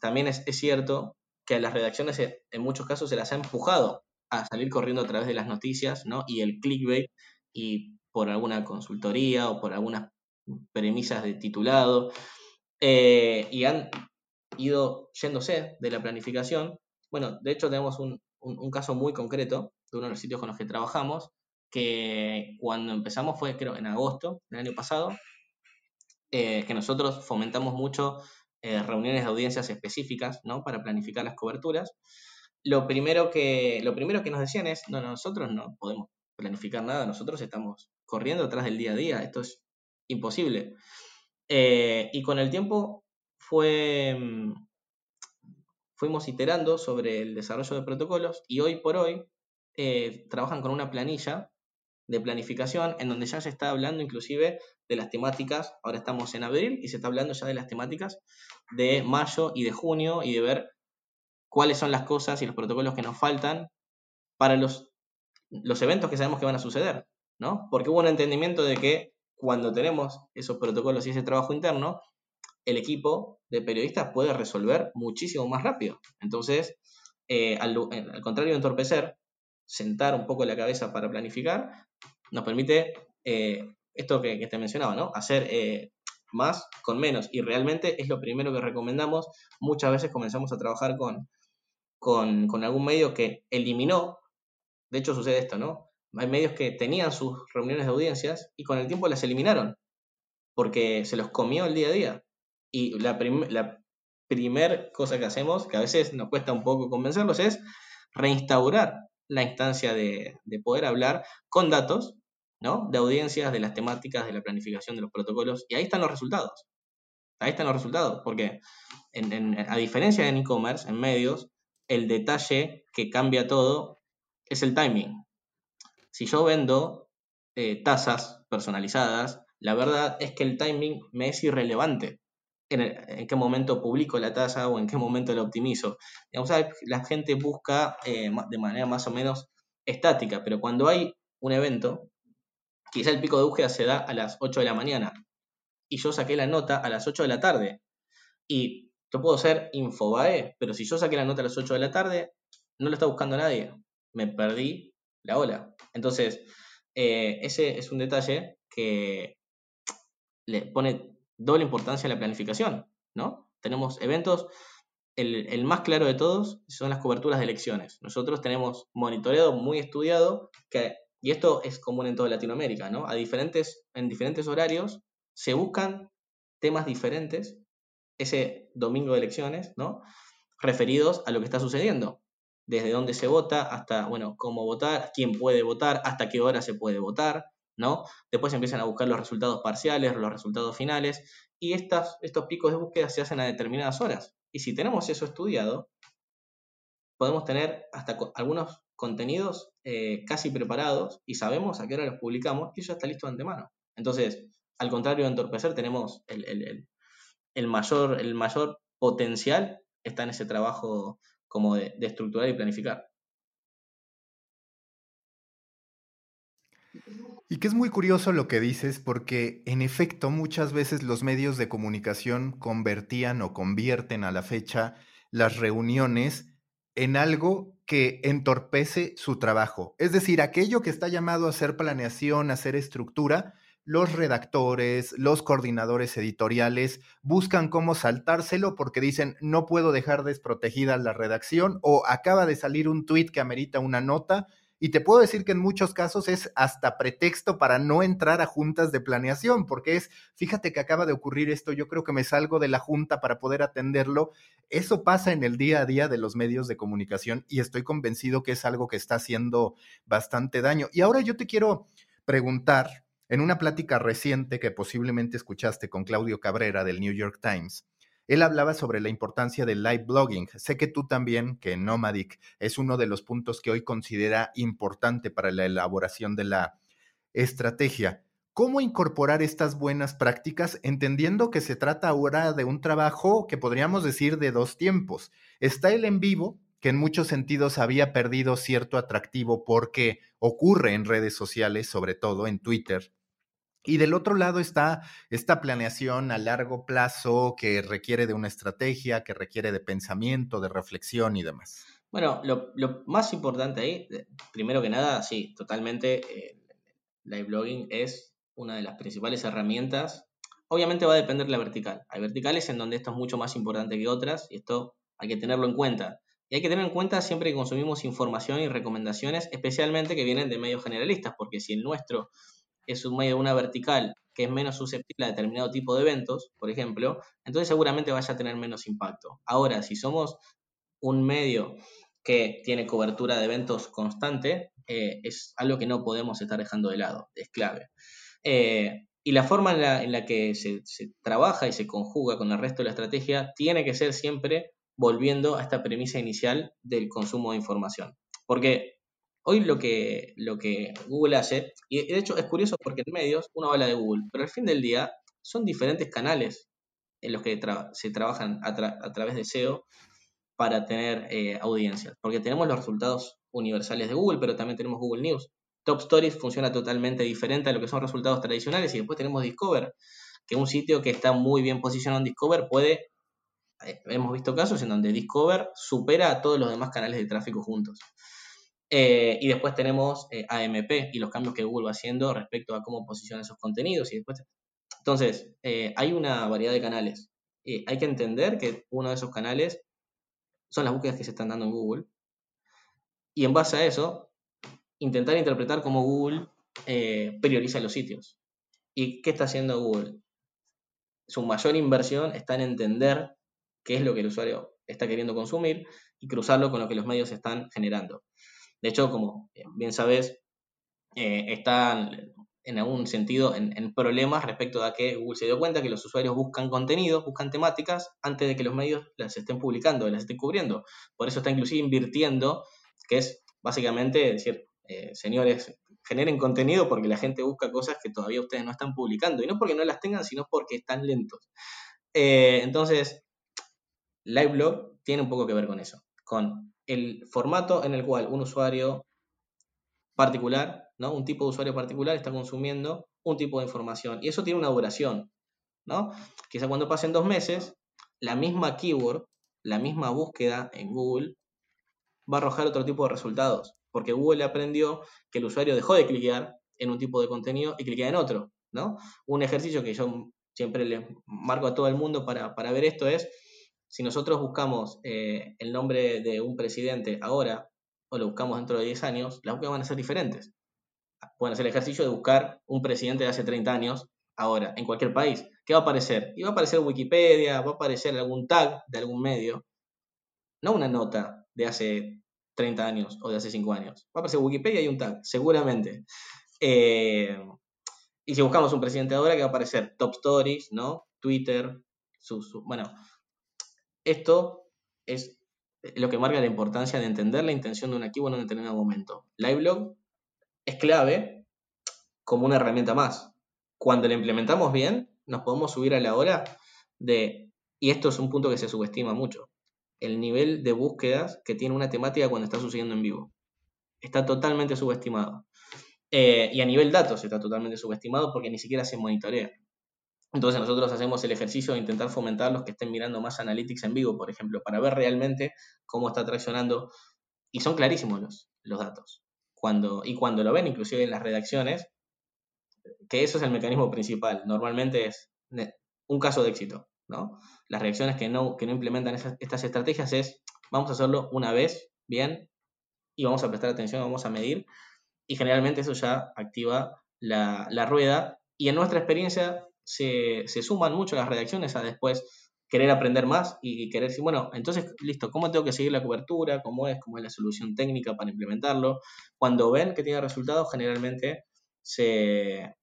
también es, es, cierto que a las redacciones en muchos casos se las ha empujado a salir corriendo a través de las noticias, ¿no? Y el clickbait y por alguna consultoría o por algunas premisas de titulado eh, y han ido yéndose de la planificación. Bueno, de hecho tenemos un, caso muy concreto de uno de los sitios con los que trabajamos, que cuando empezamos fue creo en agosto del año pasado, eh, que nosotros fomentamos mucho eh, reuniones de audiencias específicas ¿no? para planificar las coberturas lo primero que, lo primero que nos decían es, no, nosotros no podemos planificar nada, nosotros estamos corriendo atrás del día a día, esto es imposible. Eh, y con el tiempo mm, fuimos iterando sobre el desarrollo de protocolos y hoy por hoy eh, trabajan con una planilla de planificación en donde ya se está hablando inclusive de las temáticas, ahora estamos en abril y se está hablando ya de las temáticas de mayo y de junio y de ver cuáles son las cosas y los protocolos que nos faltan para los, los eventos que sabemos que van a suceder, ¿no? Porque hubo un entendimiento de que cuando tenemos esos protocolos y ese trabajo interno, el equipo de periodistas puede resolver muchísimo más rápido. Entonces, eh, al, contrario de entorpecer, sentar un poco la cabeza para planificar, nos permite eh, esto que, te mencionaba, ¿no? Hacer eh, más con menos. Y realmente es lo primero que recomendamos. Muchas veces comenzamos a trabajar con, con, algún medio que eliminó, de hecho sucede esto, ¿no? Hay medios que tenían sus reuniones de audiencias y con el tiempo las eliminaron, porque se los comió el día a día. Y la, la primera cosa que hacemos, que a veces nos cuesta un poco convencerlos, es reinstaurar la instancia de, poder hablar con datos, ¿no? De audiencias, de las temáticas, de la planificación de los protocolos, y ahí están los resultados. Ahí están los resultados, porque a diferencia en e-commerce, en medios, el detalle que cambia todo es el timing. Si yo vendo eh, tasas personalizadas, la verdad es que el timing me es irrelevante. En, qué momento publico la tasa o en qué momento la optimizo. la gente busca eh, de manera más o menos estática, pero cuando hay un evento, quizá el pico de búsqueda se da a las 8 de la mañana y yo saqué la nota a las 8 de la tarde y yo puedo ser Infobae, pero si yo saqué la nota a las 8 de la tarde, no lo está buscando nadie. Me perdí la ola. Entonces, eh, ese es un detalle que le pone doble importancia a la planificación, ¿no? Tenemos eventos, el, más claro de todos son las coberturas de elecciones. Nosotros tenemos monitoreado muy estudiado que, y esto es común en toda Latinoamérica, ¿no? A diferentes, en diferentes horarios se buscan temas diferentes ese domingo de elecciones, ¿no? Referidos a lo que está sucediendo. Desde dónde se vota hasta, bueno, cómo votar, quién puede votar, hasta qué hora se puede votar, ¿no? Después empiezan a buscar los resultados parciales, los resultados finales, y estas, estos picos de búsqueda se hacen a determinadas horas. Y si tenemos eso estudiado, podemos tener hasta algunos contenidos eh, casi preparados y sabemos a qué hora los publicamos y eso está listo de antemano. Entonces, al contrario de entorpecer, tenemos el, el mayor, el mayor potencial está en ese trabajo como de, estructurar y planificar. Y que es muy curioso lo que dices porque en efecto muchas veces los medios de comunicación convertían o convierten a la fecha las reuniones en algo que entorpece su trabajo. Es decir, aquello que está llamado a hacer planeación, a hacer estructura, los redactores, los coordinadores editoriales buscan cómo saltárselo porque dicen no puedo dejar desprotegida la redacción o acaba de salir un tuit que amerita una nota y te puedo decir que en muchos casos es hasta pretexto para no entrar a juntas de planeación, porque es, fíjate que acaba de ocurrir esto, yo creo que me salgo de la junta para poder atenderlo. Eso pasa en el día a día de los medios de comunicación y estoy convencido que es algo que está haciendo bastante daño. Y ahora yo te quiero preguntar, en una plática reciente que posiblemente escuchaste con Claudio Cabrera del New York Times, él hablaba sobre la importancia del live blogging. Sé que tú también, que Nomadic es uno de los puntos que hoy considera importante para la elaboración de la estrategia. ¿Cómo incorporar estas buenas prácticas entendiendo que se trata ahora de un trabajo que podríamos decir de dos tiempos? Está el en vivo, que en muchos sentidos había perdido cierto atractivo porque ocurre en redes sociales, sobre todo en Twitter, y del otro lado está esta planeación a largo plazo que requiere de una estrategia, que requiere de pensamiento, de reflexión y demás. Bueno, lo, más importante ahí, primero que nada, sí, totalmente, eh, live blogging es una de las principales herramientas. Obviamente va a depender de la vertical. Hay verticales en donde esto es mucho más importante que otras y esto hay que tenerlo en cuenta. Y hay que tener en cuenta siempre que consumimos información y recomendaciones, especialmente que vienen de medios generalistas, porque si el nuestro es un medio una vertical que es menos susceptible a determinado tipo de eventos, por ejemplo, entonces seguramente vaya a tener menos impacto. Ahora, si somos un medio que tiene cobertura de eventos constante, eh, es algo que no podemos estar dejando de lado, es clave. Eh, y la forma en la, que se, se, trabaja y se conjuga con el resto de la estrategia tiene que ser siempre volviendo a esta premisa inicial del consumo de información. Porque Hoy lo que, lo que Google hace, y de hecho es curioso porque en medios uno habla de Google, pero al fin del día son diferentes canales en los que se trabajan a, través de SEO para tener eh, audiencias. Porque tenemos los resultados universales de Google, pero también tenemos Google News. Top Stories funciona totalmente diferente a lo que son resultados tradicionales y después tenemos Discover, que es un sitio que está muy bien posicionado en Discover puede, eh, hemos visto casos en donde Discover supera a todos los demás canales de tráfico juntos. Eh, y después tenemos eh, AMP y los cambios que Google va haciendo respecto a cómo posiciona esos contenidos. Y después... Entonces, eh, hay una variedad de canales. hay que entender que uno de esos canales son las búsquedas que se están dando en Google. Y en base a eso, intentar interpretar cómo Google prioriza los sitios. ¿Y qué está haciendo Google? Su mayor inversión está en entender qué es lo que el usuario está queriendo consumir y cruzarlo con lo que los medios están generando. De hecho, como bien sabes, eh, están en algún sentido en, problemas respecto a que Google se dio cuenta que los usuarios buscan contenido, buscan temáticas antes de que los medios las estén publicando, las estén cubriendo. Por eso está inclusive invirtiendo, que es básicamente decir, eh, señores, generen contenido porque la gente busca cosas que todavía ustedes no están publicando. Y no porque no las tengan, sino porque están lentos. Eh, entonces, LiveBlog tiene un poco que ver con eso, con el formato en el cual un usuario particular, ¿no? Un tipo de usuario particular está consumiendo un tipo de información. Y eso tiene una duración, ¿no? Quizá cuando pasen dos meses, la misma keyword, la misma búsqueda en Google va a arrojar otro tipo de resultados. Porque Google aprendió que el usuario dejó de cliquear en un tipo de contenido y cliquea en otro, ¿no? Un ejercicio que yo siempre le marco a todo el mundo para, para ver esto es, si nosotros buscamos eh, el nombre de un presidente ahora o lo buscamos dentro de 10 años, las búsquedas van a ser diferentes. Pueden hacer el ejercicio de buscar un presidente de hace 30 años ahora, en cualquier país. ¿Qué va a aparecer? Y va a aparecer Wikipedia, va a aparecer algún tag de algún medio, no una nota de hace 30 años o de hace 5 años. Va a aparecer Wikipedia y un tag, seguramente. Eh, y si buscamos un presidente ahora, ¿qué va a aparecer? Top Stories, ¿no? Twitter, bueno, esto es lo que marca la importancia de entender la intención de un equipo en un determinado momento. LiveLog es clave como una herramienta más. Cuando la implementamos bien, nos podemos subir a la hora de, y esto es un punto que se subestima mucho, el nivel de búsquedas que tiene una temática cuando está sucediendo en vivo. Está totalmente subestimado. Eh, y a nivel datos está totalmente subestimado porque ni siquiera se monitorea. Entonces nosotros hacemos el ejercicio de intentar fomentar los que estén mirando más analytics en vivo, por ejemplo, para ver realmente cómo está traccionando. Y son clarísimos los, los datos. Cuando, y cuando lo ven, inclusive en las redacciones, que eso es el mecanismo principal. Normalmente es un caso de éxito. ¿no? Las reacciones que no, que no implementan estas estrategias es, vamos a hacerlo una vez, bien, y vamos a prestar atención, vamos a medir, y generalmente eso ya activa la, la rueda, y en nuestra experiencia se, suman mucho las reacciones a después querer aprender más y querer decir, bueno, entonces, listo, ¿cómo tengo que seguir la cobertura? ¿Cómo es? ¿Cómo es la solución técnica para implementarlo? Cuando ven que tiene resultados, generalmente se,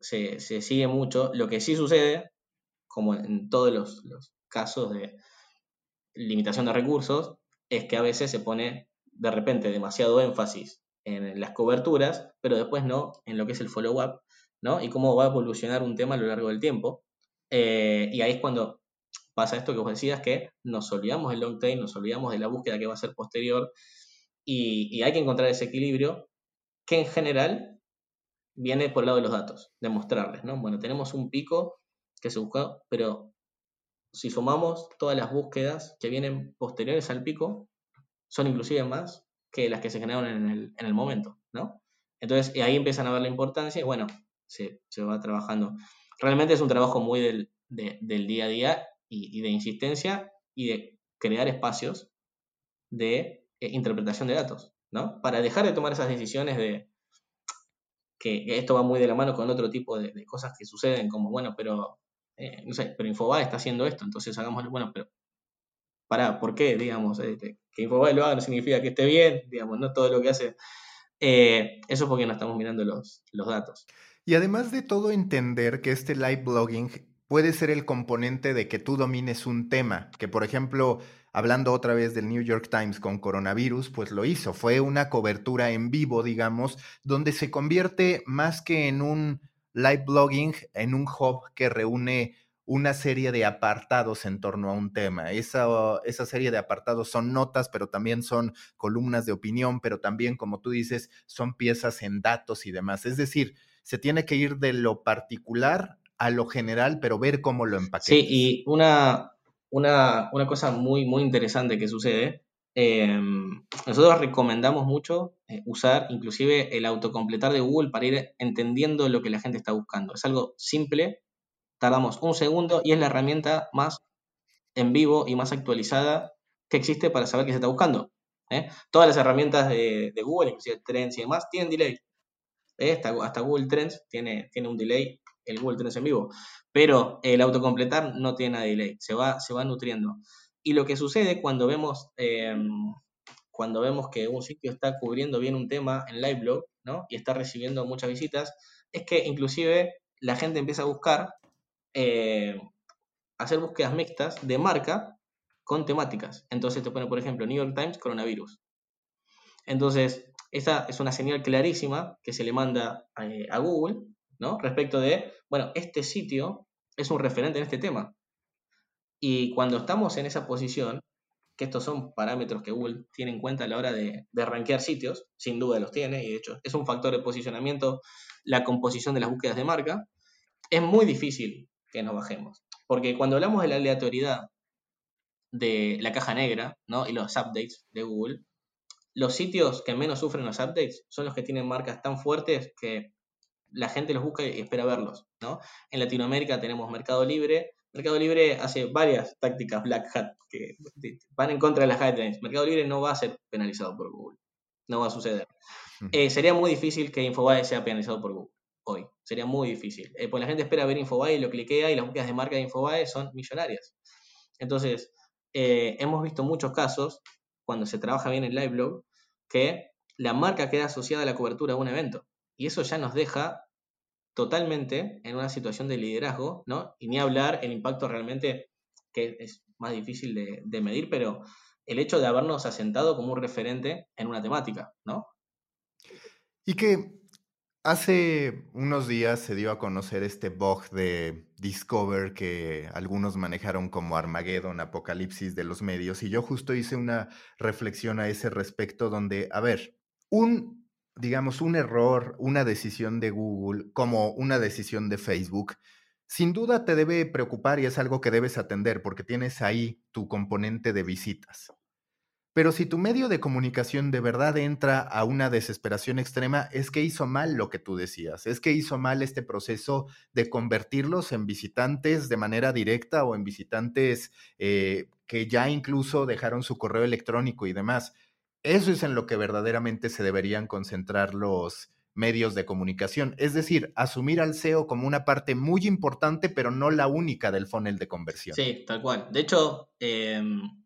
se, sigue mucho. Lo que sí sucede como en todos los, casos de limitación de recursos, es que a veces se pone de repente demasiado énfasis en las coberturas, pero después no en lo que es el follow-up, ¿no? Y cómo va a evolucionar un tema a lo largo del tiempo. Eh, y ahí es cuando pasa esto que vos decías, que nos olvidamos del long tail, nos olvidamos de la búsqueda que va a ser posterior, y, hay que encontrar ese equilibrio que en general viene por el lado de los datos, demostrarles, ¿no? Bueno, tenemos un pico que se buscó, pero si sumamos todas las búsquedas que vienen posteriores al pico, son inclusive más que las que se generaron en el, momento, ¿no? Entonces ahí empiezan a ver la importancia bueno, se, va trabajando. Realmente es un trabajo muy del, día a día y, de insistencia y de crear espacios de eh, interpretación de datos, ¿no? Para dejar de tomar esas decisiones de que, esto va muy de la mano con otro tipo de, de cosas que suceden, como, bueno, pero eh, no sé, pero Infobae está haciendo esto, entonces hagámoslo, bueno, pero para, ¿por qué? Digamos, este, que Infobae lo haga no significa que esté bien, digamos, no todo lo que hace. Eh, eso es porque no estamos mirando los, los datos. Y además de todo, entender que este live blogging puede ser el componente de que tú domines un tema, que por ejemplo, hablando otra vez del New York Times con coronavirus, pues lo hizo, fue una cobertura en vivo, digamos, donde se convierte más que en un live blogging en un hub que reúne una serie de apartados en torno a un tema. Esa, esa serie de apartados son notas, pero también son columnas de opinión, pero también, como tú dices, son piezas en datos y demás. Es decir, se tiene que ir de lo particular a lo general, pero ver cómo lo empaquetas. Sí, y una, una, una cosa muy, muy interesante que sucede Em, nosotros recomendamos mucho eh, usar inclusive el autocompletar de Google para ir entendiendo lo que la gente está buscando. Es algo simple, tardamos un segundo y es la herramienta más en vivo y más actualizada que existe para saber qué se está buscando. ¿eh? Todas las herramientas de, Google, inclusive Trends y demás, tienen delay. ¿Eh? Hasta, Google Trends tiene, tiene un delay, el Google Trends en vivo. Pero el autocompletar no tiene delay, se va, se va nutriendo. Y lo que sucede cuando vemos, em, cuando vemos que un sitio está cubriendo bien un tema en LiveBlog, ¿no? Y está recibiendo muchas visitas, es que inclusive la gente empieza a buscar, eh, hacer búsquedas mixtas de marca con temáticas. Entonces te pone, por ejemplo, New York Times, coronavirus. Entonces, esa es una señal clarísima que se le manda eh, a Google, ¿no? Respecto de, bueno, este sitio es un referente en este tema. Y cuando estamos en esa posición, que estos son parámetros que Google tiene en cuenta a la hora de, de rankear sitios, sin duda los tiene, y de hecho es un factor de posicionamiento la composición de las búsquedas de marca, es muy difícil que nos bajemos. Porque cuando hablamos de la aleatoriedad de la caja negra ¿no? y los updates de Google, los sitios que menos sufren los updates son los que tienen marcas tan fuertes que la gente los busca y espera verlos. ¿no? En Latinoamérica tenemos Mercado Libre, Mercado Libre hace varias tácticas black hat que van en contra de las guidelines. Mercado Libre no va a ser penalizado por Google. No va a suceder. Eh, sería muy difícil que Infobae sea penalizado por Google hoy. Sería muy difícil. Eh, porque la gente espera ver Infobae y lo cliquea y las búsquedas de marca de Infobae son millonarias. Entonces, eh, hemos visto muchos casos, cuando se trabaja bien en LiveBlog, que la marca queda asociada a la cobertura de un evento. Y eso ya nos deja totalmente en una situación de liderazgo, ¿no? Y ni hablar el impacto realmente, que es más difícil de, medir, pero el hecho de habernos asentado como un referente en una temática, ¿no? Y que hace unos días se dio a conocer este bug de Discover que algunos manejaron como Armageddon, apocalipsis de los medios, y yo justo hice una reflexión a ese respecto donde, a ver, un digamos, un error, una decisión de Google, como una decisión de Facebook, sin duda te debe preocupar y es algo que debes atender porque tienes ahí tu componente de visitas. Pero si tu medio de comunicación de verdad entra a una desesperación extrema, es que hizo mal lo que tú decías, es que hizo mal este proceso de convertirlos en visitantes de manera directa o en visitantes eh, que ya incluso dejaron su correo electrónico y demás. Eso es en lo que verdaderamente se deberían concentrar los medios de comunicación. Es decir, asumir al SEO como una parte muy importante, pero no la única del funnel de conversión. Sí, tal cual. De hecho, em,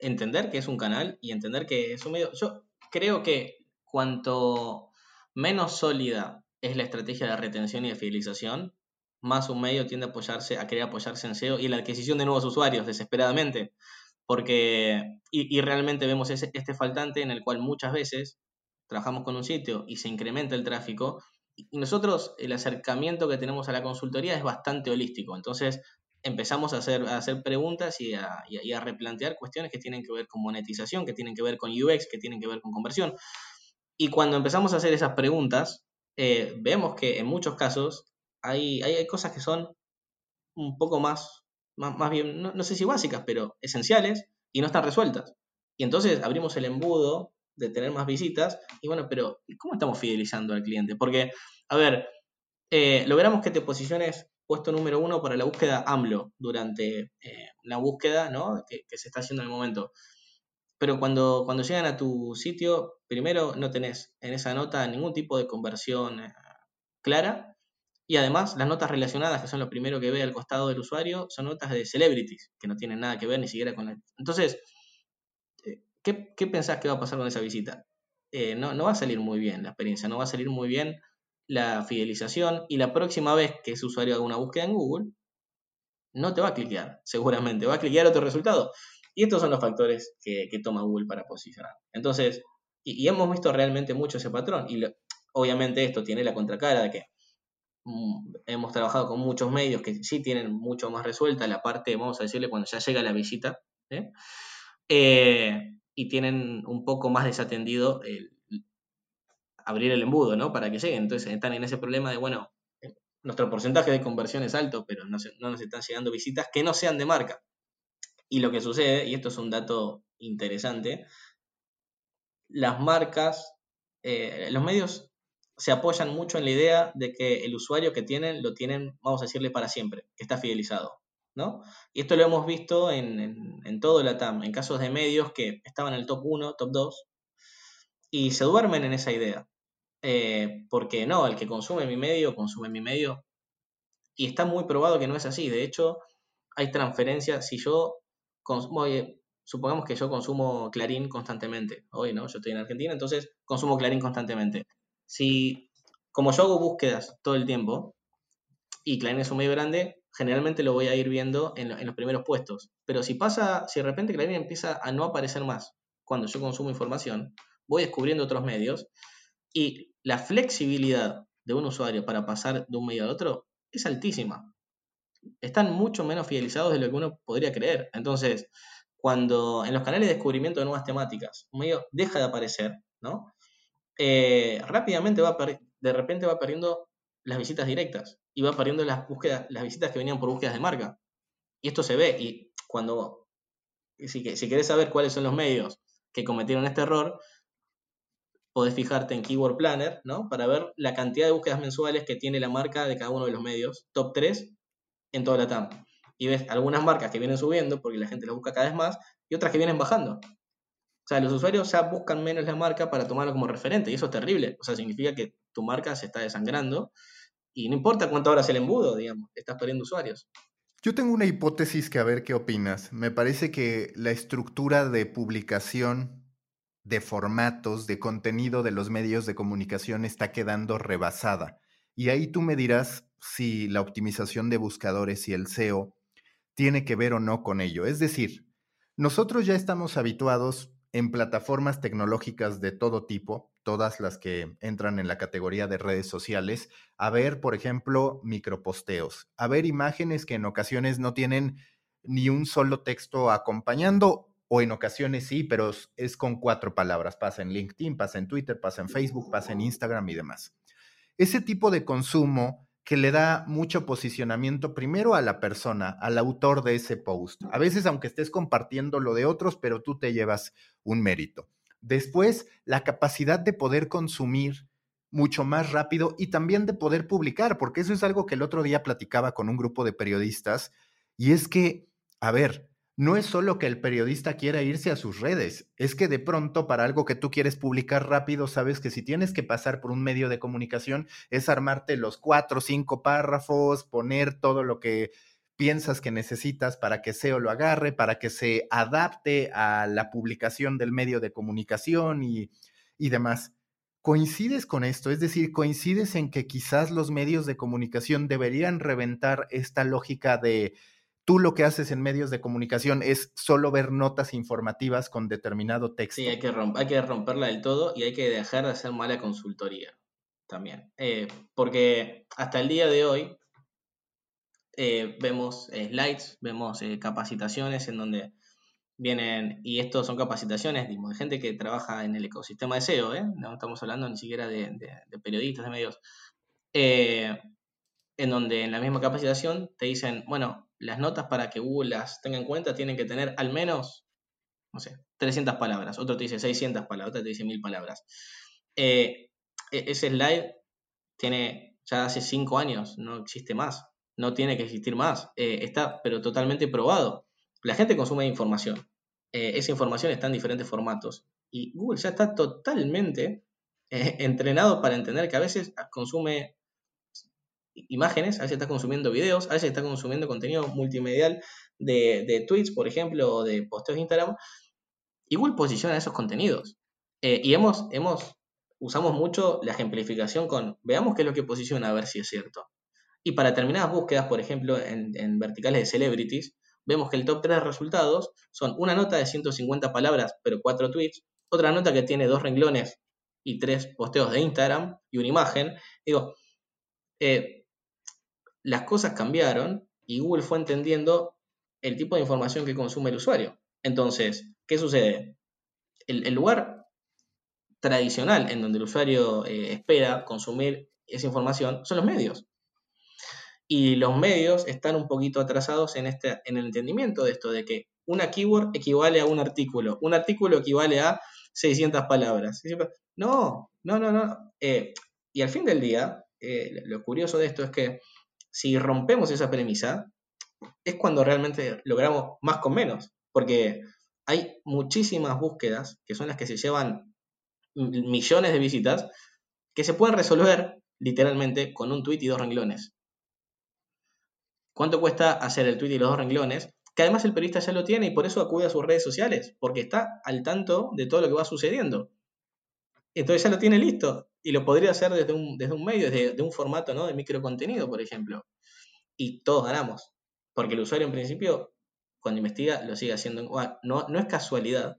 entender que es un canal y entender que es un medio. Yo creo que cuanto menos sólida es la estrategia de retención y de fidelización, más un medio tiende a apoyarse, a querer apoyarse en SEO y la adquisición de nuevos usuarios desesperadamente. Porque, y, realmente vemos ese, este faltante en el cual muchas veces trabajamos con un sitio y se incrementa el tráfico, y nosotros el acercamiento que tenemos a la consultoría es bastante holístico. Entonces, empezamos a hacer, a hacer preguntas y a, replantear cuestiones que tienen que ver con monetización, que tienen que ver con UX, que tienen que ver con conversión. Y cuando empezamos a hacer esas preguntas, eh, vemos que en muchos casos hay, hay, cosas que son un poco más, más, bien, no, sé si básicas, pero esenciales y no están resueltas. Y entonces abrimos el embudo de tener más visitas y bueno, pero ¿cómo estamos fidelizando al cliente? Porque, a ver, eh, logramos que te posiciones puesto número uno para la búsqueda AMLO durante eh, la búsqueda ¿no? que, se está haciendo en el momento. Pero cuando, cuando llegan a tu sitio, primero no tenés en esa nota ningún tipo de conversión eh, clara. Y además, las notas relacionadas, que son lo primero que ve al costado del usuario, son notas de celebrities, que no tienen nada que ver ni siquiera con la... Entonces, eh, ¿qué, ¿qué, pensás que va a pasar con esa visita? no, no va a salir muy bien la experiencia, no va a salir muy bien la fidelización y la próxima vez que ese usuario haga una búsqueda en Google, no te va a cliquear, seguramente, va a cliquear otro resultado. Y estos son los factores que, toma Google para posicionar. Entonces, y, hemos visto realmente mucho ese patrón. Y obviamente esto tiene la contracara de que mm, hemos trabajado con muchos medios que sí tienen mucho más resuelta la parte, vamos a decirle, cuando ya llega la visita, ¿eh? Eh, y tienen un poco más desatendido el, abrir el embudo, ¿no? Para que lleguen. Entonces están en ese problema de, bueno, nuestro porcentaje de conversión es alto, pero no, nos están llegando visitas que no sean de marca. Y lo que sucede, y esto es un dato interesante, las marcas, eh, los medios se apoyan mucho en la idea de que el usuario que tienen lo tienen, vamos a decirle, para siempre, que está fidelizado. ¿no? Y esto lo hemos visto en, en, en todo la TAM, en casos de medios que estaban en el top 1, top 2, y se duermen en esa idea. Eh, porque no, el que consume mi medio, consume mi medio. Y está muy probado que no es así. De hecho, hay transferencias. Si yo consumo, supongamos que yo consumo Clarín constantemente. Hoy, ¿no? Yo estoy en Argentina, entonces consumo Clarín constantemente. Si, como yo hago búsquedas todo el tiempo, y Clarín es un medio grande, generalmente lo voy a ir viendo en, en los primeros puestos. Pero si pasa, si de repente Clarín empieza a no aparecer más cuando yo consumo información, voy descubriendo otros medios y la flexibilidad de un usuario para pasar de un medio a otro es altísima. Están mucho menos fidelizados de lo que uno podría creer. Entonces, cuando en los canales de descubrimiento de nuevas temáticas un medio deja de aparecer, ¿no? Eh, rápidamente va de repente va perdiendo las visitas directas y va perdiendo las búsquedas, las visitas que venían por búsquedas de marca. Y esto se ve, y cuando, si, si querés saber cuáles son los medios que cometieron este error, podés fijarte en Keyword Planner, ¿no? Para ver la cantidad de búsquedas mensuales que tiene la marca de cada uno de los medios, top 3 en toda la TAM. Y ves algunas marcas que vienen subiendo porque la gente las busca cada vez más y otras que vienen bajando. O sea, los usuarios ya buscan menos la marca para tomarlo como referente y eso es terrible. O sea, significa que tu marca se está desangrando y no importa cuánto horas el embudo, digamos, estás perdiendo usuarios. Yo tengo una hipótesis que a ver qué opinas. Me parece que la estructura de publicación de formatos, de contenido de los medios de comunicación está quedando rebasada. Y ahí tú me dirás si la optimización de buscadores y el SEO tiene que ver o no con ello. Es decir, nosotros ya estamos habituados en plataformas tecnológicas de todo tipo, todas las que entran en la categoría de redes sociales, a ver, por ejemplo, microposteos, a ver imágenes que en ocasiones no tienen ni un solo texto acompañando o en ocasiones sí, pero es con cuatro palabras. Pasa en LinkedIn, pasa en Twitter, pasa en Facebook, pasa en Instagram y demás. Ese tipo de consumo que le da mucho posicionamiento primero a la persona, al autor de ese post. A veces aunque estés compartiendo lo de otros, pero tú te llevas un mérito. Después, la capacidad de poder consumir mucho más rápido y también de poder publicar, porque eso es algo que el otro día platicaba con un grupo de periodistas, y es que, a ver, no es solo que el periodista quiera irse a sus redes, es que de pronto para algo que tú quieres publicar rápido, sabes que si tienes que pasar por un medio de comunicación es armarte los cuatro o cinco párrafos, poner todo lo que piensas que necesitas para que SEO lo agarre, para que se adapte a la publicación del medio de comunicación y, y demás. ¿Coincides con esto? Es decir, ¿coincides en que quizás los medios de comunicación deberían reventar esta lógica de tú lo que haces en medios de comunicación es solo ver notas informativas con determinado texto. Sí, hay que, hay que romperla del todo y hay que dejar de hacer mala consultoría también. Eh, porque hasta el día de hoy eh, vemos slides, vemos eh, capacitaciones en donde vienen, y esto son capacitaciones de gente que trabaja en el ecosistema de SEO, no estamos hablando ni siquiera de, de periodistas, de medios, en donde en la misma capacitación te dicen, bueno, las notas para que Google las tenga en cuenta tienen que tener al menos, no sé, 300 palabras. Otro te dice 600 palabras, otro te dice 1000 palabras. Eh, e-, ese slide tiene ya hace 5 años, no existe más, no tiene que existir más. Eh, está, pero totalmente probado. La gente consume información. Eh, esa información está en diferentes formatos. Y Google ya está totalmente entrenado para entender que a veces consume imágenes, a veces está consumiendo videos, a veces está consumiendo contenido multimedial de, tweets, por ejemplo, o de posteos de Instagram, y Google posiciona esos contenidos. Eh, y hemos, hemos, usamos mucho la ejemplificación con, veamos qué es lo que posiciona, a ver si es cierto. Y para determinadas búsquedas, por ejemplo, en, verticales de celebrities, vemos que el top 3 resultados son una nota de 150 palabras, pero 4 tweets, otra nota que tiene dos renglones y tres posteos de Instagram y una imagen. Digo, eh, las cosas cambiaron y Google fue entendiendo el tipo de información que consume el usuario. Entonces, ¿qué sucede? El, lugar tradicional en donde el usuario eh, espera consumir esa información son los medios. Y los medios están un poquito atrasados en, este, en el entendimiento de esto, de que una keyword equivale a un artículo, un artículo equivale a 600 palabras. No, no, no, no. Eh, y al fin del día, eh, lo curioso de esto es que si rompemos esa premisa, es cuando realmente logramos más con menos, porque hay muchísimas búsquedas, que son las que se llevan millones de visitas, que se pueden resolver literalmente con un tweet y dos renglones. ¿Cuánto cuesta hacer el tweet y los dos renglones? Que además el periodista ya lo tiene y por eso acude a sus redes sociales, porque está al tanto de todo lo que va sucediendo. Entonces ya lo tiene listo y lo podría hacer desde un, desde un medio, desde un formato ¿no? de microcontenido, por ejemplo. Y todos ganamos. Porque el usuario en principio, cuando investiga, lo sigue haciendo. No, no es casualidad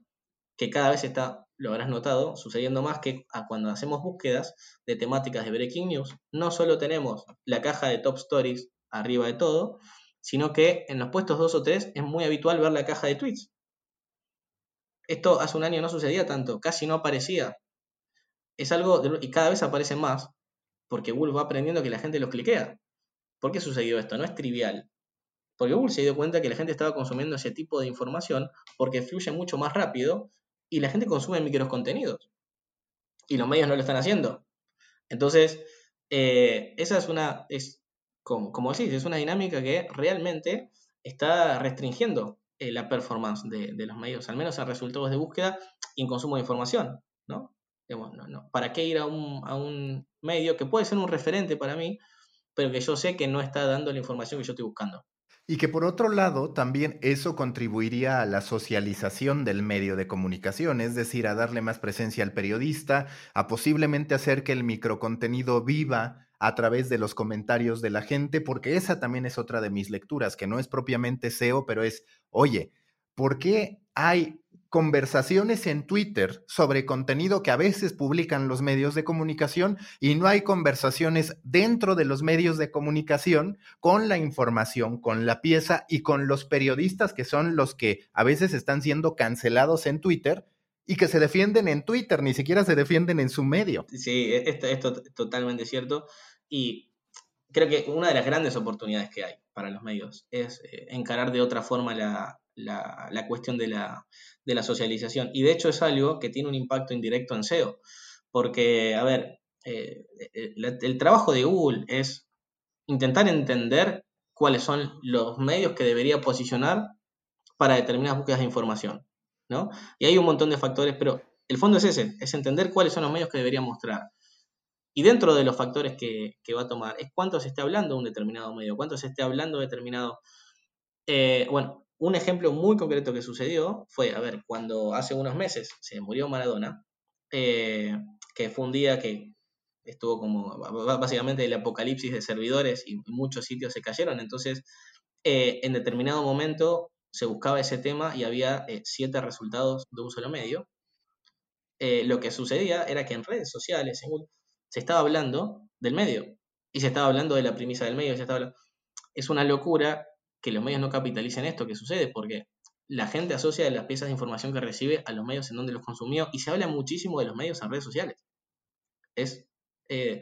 que cada vez está, lo habrás notado, sucediendo más que cuando hacemos búsquedas de temáticas de breaking news, no solo tenemos la caja de top stories arriba de todo, sino que en los puestos 2 o 3 es muy habitual ver la caja de tweets. Esto hace un año no sucedía tanto, casi no aparecía es algo, y cada vez aparece más, porque Google va aprendiendo que la gente los cliquea. ¿Por qué sucedió esto? No es trivial. Porque Google se dio cuenta que la gente estaba consumiendo ese tipo de información porque fluye mucho más rápido y la gente consume micros contenidos. Y los medios no lo están haciendo. Entonces, eh, esa es una, es, como, como decís, es una dinámica que realmente está restringiendo eh, la performance de, de, los medios, al menos en resultados de búsqueda y en consumo de información, ¿Para qué ir a un, medio que puede ser un referente para mí, pero que yo sé que no está dando la información que yo estoy buscando? Y que por otro lado, también eso contribuiría a la socialización del medio de comunicación, es decir, a darle más presencia al periodista, a posiblemente hacer que el microcontenido viva a través de los comentarios de la gente, porque esa también es otra de mis lecturas, que no es propiamente SEO, pero es, oye, ¿por qué hay conversaciones en Twitter sobre contenido que a veces publican los medios de comunicación y no hay conversaciones dentro de los medios de comunicación con la información, con la pieza y con los periodistas que son los que a veces están siendo cancelados en Twitter y que se defienden en Twitter, ni siquiera se defienden en su medio. Sí, esto, esto es totalmente cierto y creo que una de las grandes oportunidades que hay para los medios es eh, encarar de otra forma la, la, cuestión de la, de la, socialización. Y de hecho es algo que tiene un impacto indirecto en SEO. Porque, a ver, eh, el, trabajo de Google es intentar entender cuáles son los medios que debería posicionar para determinadas búsquedas de información. ¿no? Y hay un montón de factores, pero el fondo es ese, es entender cuáles son los medios que debería mostrar. Y dentro de los factores que, que, va a tomar es cuánto se esté hablando de un determinado medio, cuánto se esté hablando de determinado... Eh, bueno, un ejemplo muy concreto que sucedió fue, a ver, cuando hace unos meses se murió Maradona, eh, que fue un día que estuvo como básicamente el apocalipsis de servidores y muchos sitios se cayeron, entonces eh, en determinado momento se buscaba ese tema y había eh, siete resultados de un solo medio. lo que sucedía era que en redes sociales se estaba hablando del medio y se estaba hablando de la premisa del medio, se estaba es una locura que los medios no capitalicen esto que sucede, porque la gente asocia las piezas de información que recibe a los medios en donde los consumió y se habla muchísimo de los medios en redes sociales. Es, eh,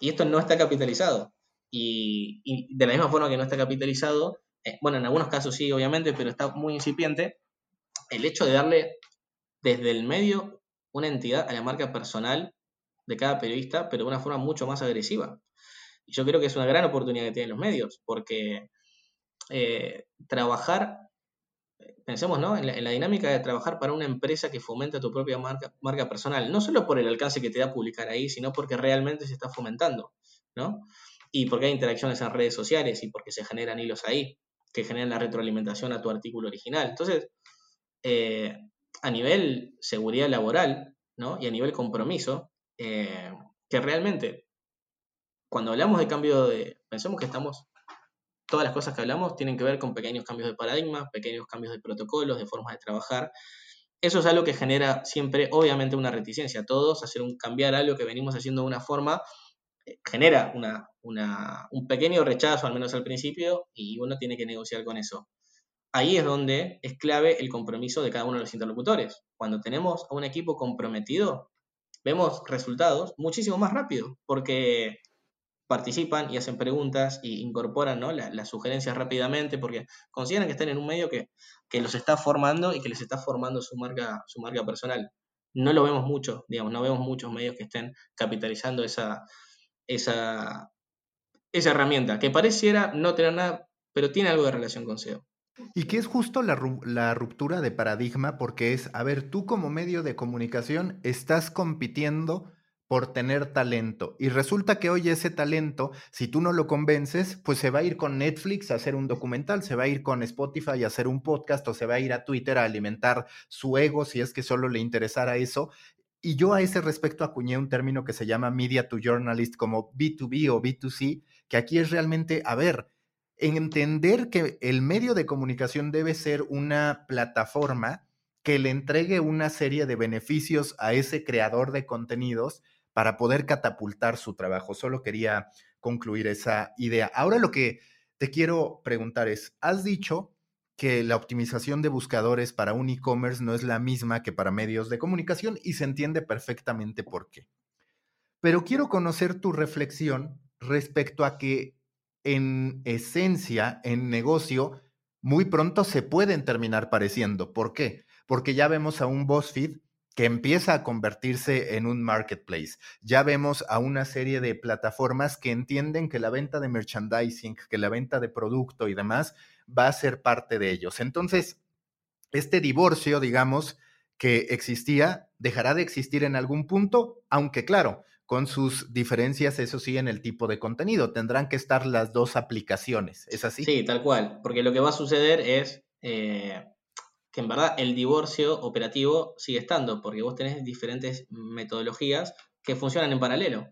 y esto no está capitalizado. Y, de la misma forma que no está capitalizado, eh, bueno, en algunos casos sí, obviamente, pero está muy incipiente, el hecho de darle desde el medio una entidad a la marca personal de cada periodista, pero de una forma mucho más agresiva. Y yo creo que es una gran oportunidad que tienen los medios, porque eh, trabajar, pensemos ¿no? En la, dinámica de trabajar para una empresa que fomenta tu propia marca, marca personal, no solo por el alcance que te da publicar ahí, sino porque realmente se está fomentando, ¿no? Y porque hay interacciones en redes sociales y porque se generan hilos ahí, que generan la retroalimentación a tu artículo original. Entonces, eh, a nivel seguridad laboral, ¿no? Y a nivel compromiso, eh, que realmente, cuando hablamos de cambio de, pensemos que estamos todas las cosas que hablamos tienen que ver con pequeños cambios de paradigma, pequeños cambios de protocolos, de formas de trabajar. Eso es algo que genera siempre, obviamente, una reticencia. A todos, hacer un cambiar algo que venimos haciendo de una forma, eh, genera una, un pequeño rechazo, al menos al principio, y uno tiene que negociar con eso. Ahí es donde es clave el compromiso de cada uno de los interlocutores. Cuando tenemos a un equipo comprometido, vemos resultados muchísimo más rápido, porque participan y hacen preguntas e incorporan las sugerencias rápidamente porque consideran que están en un medio que, los está formando y que les está formando su marca, personal. No lo vemos mucho, digamos, no vemos muchos medios que estén capitalizando esa herramienta, que pareciera no tener nada, pero tiene algo de relación con SEO. Y que es justo la, la, ruptura de paradigma porque es, a ver, tú como medio de comunicación estás compitiendo por tener talento. Y resulta que hoy ese talento, si tú no lo convences, pues se va a ir con Netflix a hacer un documental, se va a ir con Spotify a hacer un podcast o se va a ir a Twitter a alimentar su ego si es que solo le interesara eso. Y yo a ese respecto acuñé un término que se llama Media to Journalist como B2B o B2C, que aquí es realmente, a ver, entender que el medio de comunicación debe ser una plataforma que le entregue una serie de beneficios a ese creador de contenidos para poder catapultar su trabajo. Solo quería concluir esa idea. Ahora lo que te quiero preguntar es, has dicho que la optimización de buscadores para un e-commerce no es la misma que para medios de comunicación y se entiende perfectamente por qué. Pero quiero conocer tu reflexión respecto a que en esencia, en negocio, muy pronto se pueden terminar pareciendo. ¿Por qué? Porque ya vemos a un BuzzFeed que empieza a convertirse en un marketplace. Ya vemos a una serie de plataformas que entienden que la venta de merchandising, que la venta de producto y demás va a ser parte de ellos. Entonces, este divorcio, digamos, que existía, dejará de existir en algún punto, aunque claro, con sus diferencias, eso sí, en el tipo de contenido. Tendrán que estar las dos aplicaciones, ¿es así? Sí, tal cual, porque lo que va a suceder es... Eh, que en verdad el divorcio operativo sigue estando, porque vos tenés diferentes metodologías que funcionan en paralelo.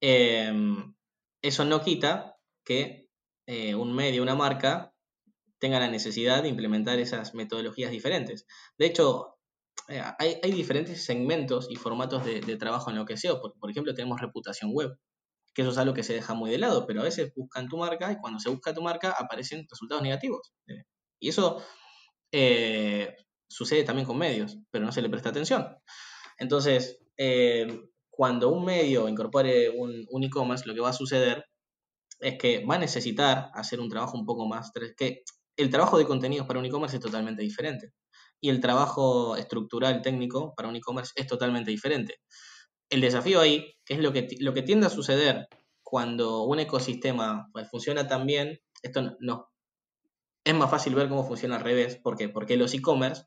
Em, eso no quita que eh, un medio, una marca, tenga la necesidad de implementar esas metodologías diferentes. De hecho, eh, hay, diferentes segmentos y formatos de, trabajo en lo que SEO. Por, por, ejemplo, tenemos reputación web, que eso es algo que se deja muy de lado, pero a veces buscan tu marca y cuando se busca tu marca aparecen resultados negativos. Eh, y eso eh, sucede también con medios, pero no se le presta atención. Entonces, cuando un medio incorpore un e-commerce, lo que va a suceder es que va a necesitar hacer un trabajo un poco más, que el trabajo de contenidos para un e-commerce es totalmente diferente y el trabajo estructural técnico para un e-commerce es totalmente diferente. El desafío ahí, que es lo que, tiende a suceder cuando un ecosistema pues, funciona tan bien, esto no, es más fácil ver cómo funciona al revés. ¿Por qué? Porque los e-commerce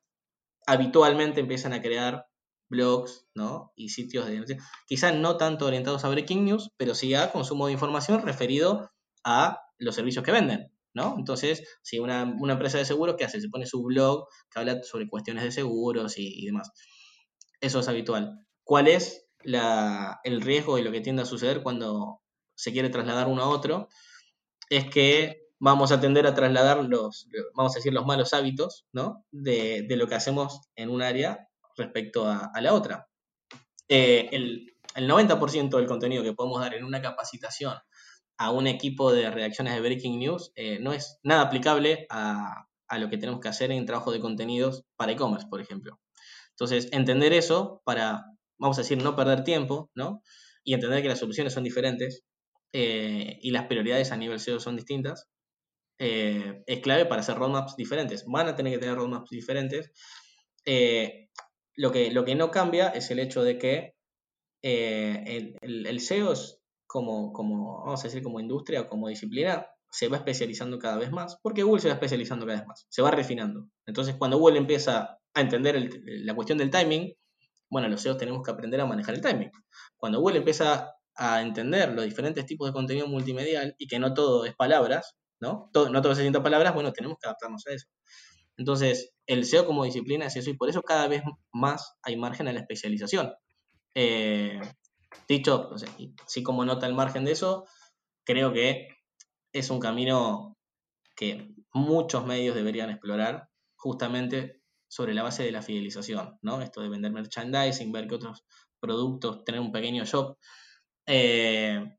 habitualmente empiezan a crear blogs ¿no? y sitios de quizás no tanto orientados a breaking news, pero sí a consumo de información referido a los servicios que venden. ¿no? Entonces, si una, empresa de seguros, ¿qué hace? Se pone su blog que habla sobre cuestiones de seguros y, demás. Eso es habitual. ¿Cuál es el riesgo y lo que tiende a suceder cuando se quiere trasladar uno a otro? Es que vamos a tender a trasladar los, vamos a decir, los malos hábitos, ¿no? De, lo que hacemos en un área respecto a, la otra. Eh, el, el 90% del contenido que podemos dar en una capacitación a un equipo de redacciones de Breaking News eh, no es nada aplicable a, lo que tenemos que hacer en trabajo de contenidos para e-commerce, por ejemplo. Entonces, entender eso para, vamos a decir, no perder tiempo, ¿no? Y entender que las soluciones son diferentes eh, y las prioridades a nivel SEO son distintas, eh, es clave para hacer roadmaps diferentes. Van a tener que tener roadmaps diferentes. lo, que, lo que no cambia es el hecho de que el, el, SEO es como, como, vamos a decir, como industria o como disciplina, se va especializando cada vez más, porque Google se va especializando cada vez más, se va refinando. Entonces, cuando Google empieza a entender la cuestión del timing, bueno, los SEOs tenemos que aprender a manejar el timing. Cuando Google empieza a entender los diferentes tipos de contenido multimedial y que no todo es palabras, ¿no? Todo, no todo se sienta palabras, bueno, tenemos que adaptarnos a eso. Entonces, el SEO como disciplina es eso y por eso cada vez más hay margen a la especialización. Eh, Dicho, no así como nota el margen de eso, creo que es un camino que muchos medios deberían explorar justamente sobre la base de la fidelización, ¿no? Esto de vender merchandising, ver que otros productos, tener un pequeño shop. Eh,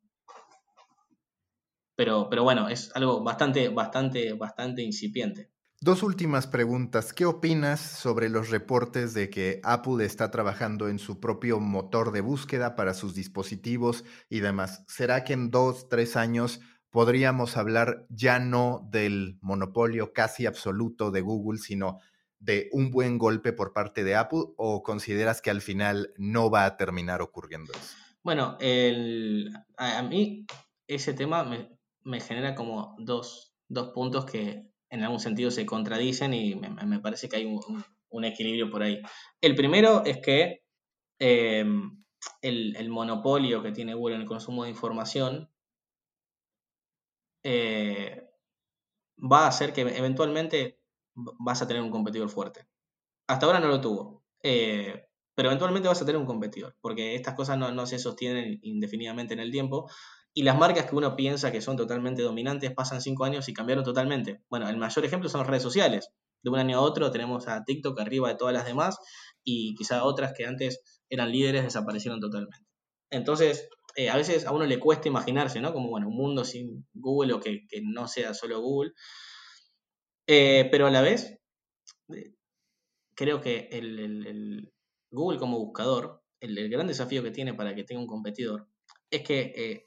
pero, pero bueno, es algo bastante, bastante, bastante incipiente. Dos últimas preguntas. ¿Qué opinas sobre los reportes de que Apple está trabajando en su propio motor de búsqueda para sus dispositivos y demás? ¿Será que en dos, tres años podríamos hablar ya no del monopolio casi absoluto de Google, sino de un buen golpe por parte de Apple o consideras que al final no va a terminar ocurriendo eso? Bueno, a, mí ese tema me, genera como dos puntos que en algún sentido se contradicen y me, parece que hay un, equilibrio por ahí. El primero es que eh, el, monopolio que tiene Google en el consumo de información eh, va a hacer que eventualmente vas a tener un competidor fuerte. Hasta ahora no lo tuvo. Eh, pero eventualmente vas a tener un competidor, porque estas cosas no, no, se sostienen indefinidamente en el tiempo y las marcas que uno piensa que son totalmente dominantes pasan cinco años y cambiaron totalmente. Bueno, el mayor ejemplo son las redes sociales. De un año a otro tenemos a TikTok arriba de todas las demás y quizá otras que antes eran líderes desaparecieron totalmente. Entonces, eh, a veces a uno le cuesta imaginarse, ¿no? Como, bueno, un mundo sin Google o que, no sea solo Google. Eh, pero a la vez, eh, creo que el, Google como buscador, el, el, gran desafío que tiene para que tenga un competidor, es que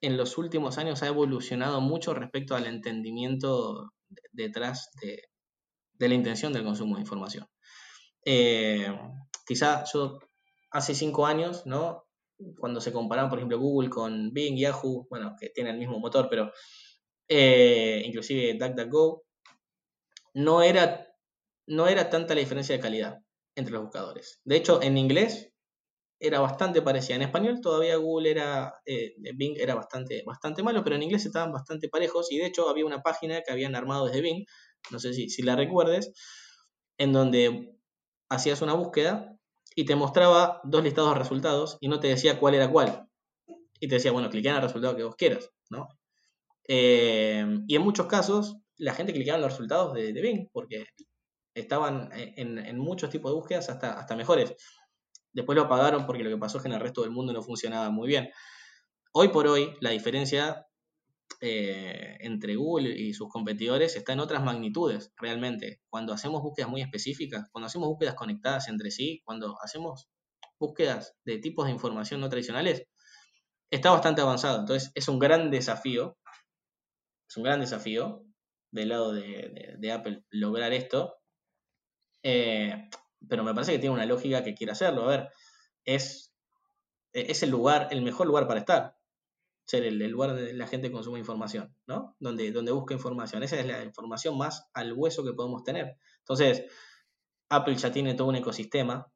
en los últimos años ha evolucionado mucho respecto al entendimiento detrás de, la intención del consumo de información. Eh, quizá yo hace cinco años, ¿no? Cuando se comparaban, por ejemplo, Google con Bing, Yahoo, bueno, que tienen el mismo motor, pero eh, inclusive DuckDuckGo, no era, no era tanta la diferencia de calidad entre los buscadores. De hecho, en inglés era bastante parecida. En español todavía Google era, eh, Bing era bastante, bastante malo, pero en inglés estaban bastante parejos y de hecho había una página que habían armado desde Bing, no sé si, si la recuerdes, en donde hacías una búsqueda y te mostraba dos listados de resultados y no te decía cuál era cuál. Y te decía, bueno, cliquea en el resultado que vos quieras, ¿no? Eh, y en muchos casos la gente cliqueaba en los resultados de, de Bing porque estaban en, muchos tipos de búsquedas hasta, hasta mejores. Después lo apagaron porque lo que pasó es que en el resto del mundo no funcionaba muy bien. Hoy por hoy, la diferencia eh, entre Google y sus competidores está en otras magnitudes, realmente. Cuando hacemos búsquedas muy específicas, cuando hacemos búsquedas conectadas entre sí, cuando hacemos búsquedas de tipos de información no tradicionales, está bastante avanzado. Entonces, es un gran desafío, es un gran desafío del lado de, Apple lograr esto. Eh, pero me parece que tiene una lógica que quiere hacerlo. A ver, es, es el lugar, el mejor lugar para estar ser el, lugar donde la gente consume información, ¿no? Donde, donde busca información. Esa es la información más al hueso que podemos tener. Entonces, Apple ya tiene todo un ecosistema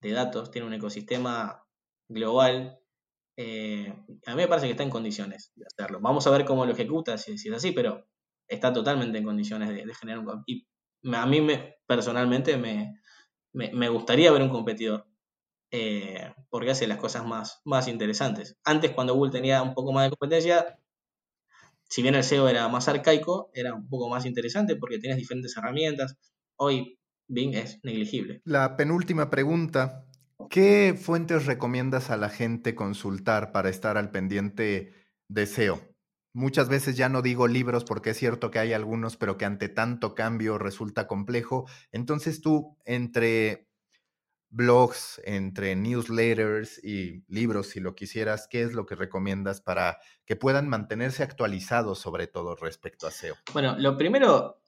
de datos, tiene un ecosistema global. Eh, a mí me parece que está en condiciones de hacerlo. Vamos a ver cómo lo ejecuta, si, es así, pero está totalmente en condiciones de, generar un... Y a mí me, personalmente me, me gustaría ver un competidor eh, porque hace las cosas más, más interesantes. Antes, cuando Google tenía un poco más de competencia, si bien el SEO era más arcaico, era un poco más interesante porque tienes diferentes herramientas. Hoy Bing es negligible. La penúltima pregunta. ¿Qué fuentes recomiendas a la gente consultar para estar al pendiente de SEO? Muchas veces ya no digo libros porque es cierto que hay algunos, pero que ante tanto cambio resulta complejo. Entonces tú, entre blogs, entre newsletters y libros, si lo quisieras, ¿qué es lo que recomiendas para que puedan mantenerse actualizados sobre todo respecto a SEO? Bueno, lo primero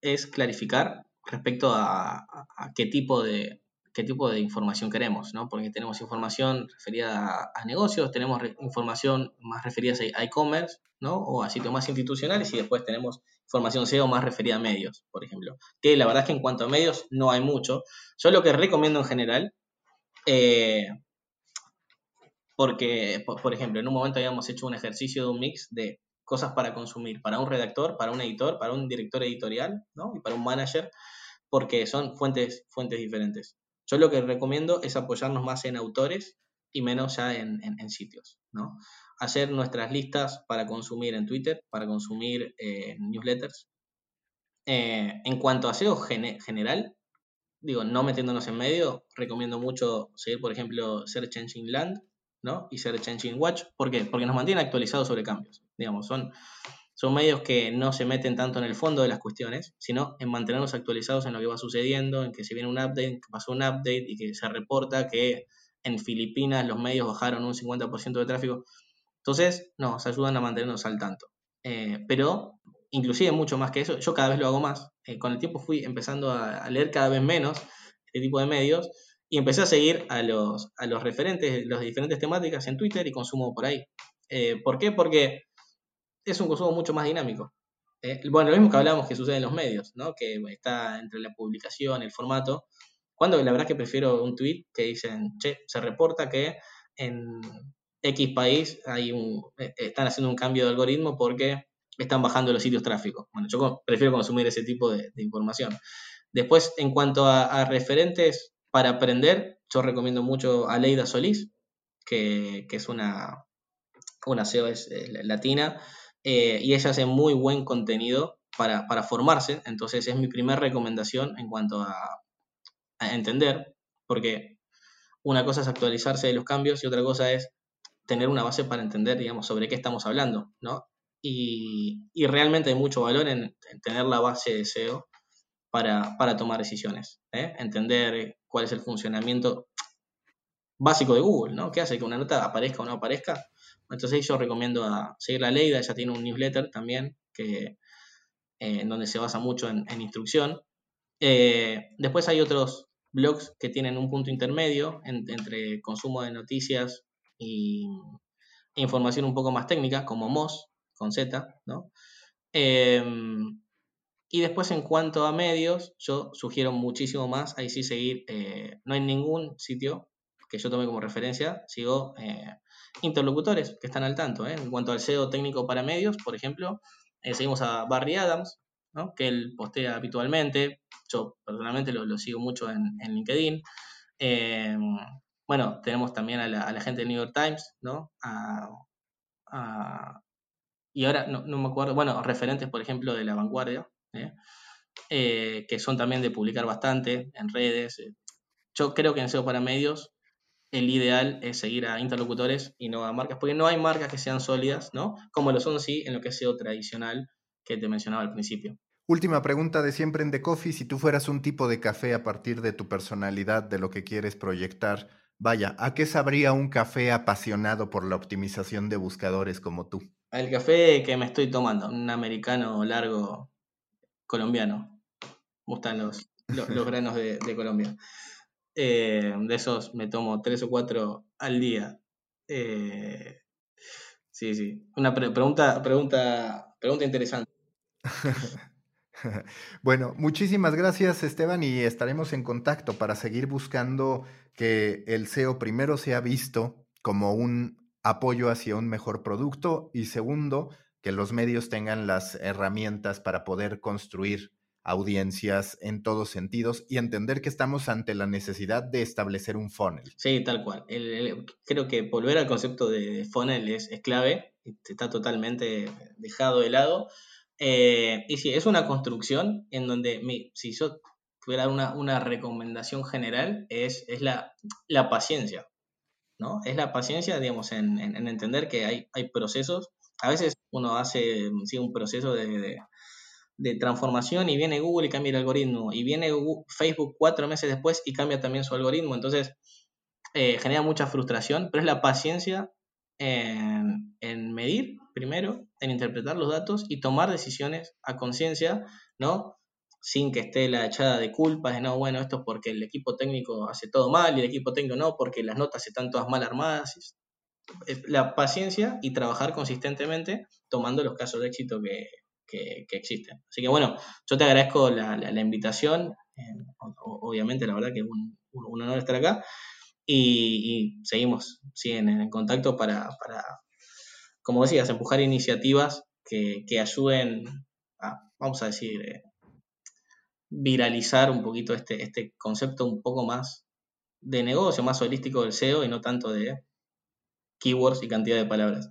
es clarificar respecto a, qué tipo de qué tipo de información queremos, ¿no? Porque tenemos información referida a, negocios, tenemos información más referida a e-commerce, ¿no? O a sitios más institucionales y después tenemos información SEO más referida a medios, por ejemplo. Que la verdad es que en cuanto a medios no hay mucho. Yo lo que recomiendo en general, eh, porque, por, ejemplo, en un momento habíamos hecho un ejercicio de un mix de cosas para consumir para un redactor, para un editor, para un director editorial, ¿no? Y para un manager, porque son fuentes, fuentes diferentes. Yo lo que recomiendo es apoyarnos más en autores y menos ya en, sitios, ¿no? hacer nuestras listas para consumir en Twitter, para consumir eh, newsletters. Eh, en cuanto a SEO general, digo, no metiéndonos en medio, recomiendo mucho seguir, por ejemplo, Search Engine Land ¿no? y Search Engine Watch. ¿Por qué? Porque nos mantienen actualizados sobre cambios. Digamos, son, son medios que no se meten tanto en el fondo de las cuestiones, sino en mantenernos actualizados en lo que va sucediendo, en que se viene un update, que pasó un update y que se reporta que en Filipinas los medios bajaron un 50% de tráfico. Entonces, nos ayudan a mantenernos al tanto. Eh, pero, inclusive mucho más que eso, yo cada vez lo hago más. Eh, con el tiempo fui empezando a, leer cada vez menos este tipo de medios y empecé a seguir a los, a los referentes las diferentes temáticas en Twitter y consumo por ahí. Eh, ¿Por qué? Porque es un consumo mucho más dinámico. bueno, lo mismo que hablábamos que sucede en los medios, ¿no? que está entre la publicación, el formato, cuando la verdad es que prefiero un tweet que dicen, che, se reporta que en X país hay un, eh, están haciendo un cambio de algoritmo porque están bajando los sitios tráficos. Bueno, yo prefiero consumir ese tipo de, información. Después, en cuanto a, referentes para aprender, yo recomiendo mucho a Leida Solís, que, es una, una SEO es, latina, eh, y ella hace muy buen contenido para, formarse, entonces es mi primera recomendación en cuanto a, entender, porque una cosa es actualizarse de los cambios y otra cosa es tener una base para entender, digamos, sobre qué estamos hablando, ¿no? Y, realmente hay mucho valor en, tener la base de SEO para, tomar decisiones, ¿eh? entender cuál es el funcionamiento básico de Google, ¿no? ¿Qué hace que una nota aparezca o no aparezca? Entonces yo recomiendo a seguir la Leida, ella tiene un newsletter también, que, eh, en donde se basa mucho en, instrucción. Eh, después hay otros blogs que tienen un punto intermedio entre consumo de noticias y información un poco más técnica, como MOS, con Z, ¿no? Em, y después en cuanto a medios, yo sugiero muchísimo más, ahí sí seguir, eh, no hay ningún sitio que yo tome como referencia, sigo interlocutores que están al tanto. ¿eh? En cuanto al SEO técnico para medios, por ejemplo, seguimos a Barry Adams, ¿no? que él postea habitualmente, yo personalmente lo, sigo mucho en, LinkedIn. Em, bueno, tenemos también a la, gente del New York Times, ¿no? y ahora no, me acuerdo, bueno, referentes, por ejemplo, de la vanguardia, ¿eh? eh, que son también de publicar bastante en redes. Yo creo que en SEO para medios el ideal es seguir a interlocutores y no a marcas, porque no hay marcas que sean sólidas, ¿no? Como lo son sí en lo que es SEO tradicional que te mencionaba al principio. Última pregunta de siempre en The Coffee, si tú fueras un tipo de café a partir de tu personalidad, de lo que quieres proyectar, vaya, ¿a qué sabría un café apasionado por la optimización de buscadores como tú? El café que me estoy tomando, un americano largo colombiano. Me gustan los, los, granos de, Colombia. Eh, de esos me tomo tres o cuatro al día. Eh, sí, sí. Una pregunta, pregunta, pregunta interesante. Bueno, muchísimas gracias Esteban y estaremos en contacto para seguir buscando que el SEO primero sea visto como un apoyo hacia un mejor producto y segundo, que los medios tengan las herramientas para poder construir audiencias en todos sentidos y entender que estamos ante la necesidad de establecer un funnel. Sí, tal cual. creo que volver al concepto de funnel es, es clave, está totalmente dejado de lado eh, y sí, es una construcción en donde si yo tuviera una, una recomendación general, es, es la, la, paciencia, ¿no? Es la paciencia, digamos, en, en, entender que hay, hay, procesos. A veces uno hace un proceso de, de, transformación y viene Google y cambia el algoritmo, y viene Facebook cuatro meses después y cambia también su algoritmo, entonces eh, genera mucha frustración, pero es la paciencia en, en medir primero, en interpretar los datos y tomar decisiones a conciencia, ¿no? Sin que esté la echada de culpas de no, bueno, esto es porque el equipo técnico hace todo mal y el equipo técnico no, porque las notas están todas mal armadas. La paciencia y trabajar consistentemente tomando los casos de éxito que, existen. Así que bueno, yo te agradezco la, invitación. Eh, obviamente, la verdad que es un, honor estar acá. Y, seguimos en contacto para, como decías, empujar iniciativas que, ayuden a, vamos a decir, eh, viralizar un poquito este, este concepto un poco más de negocio, más holístico del SEO y no tanto de keywords y cantidad de palabras.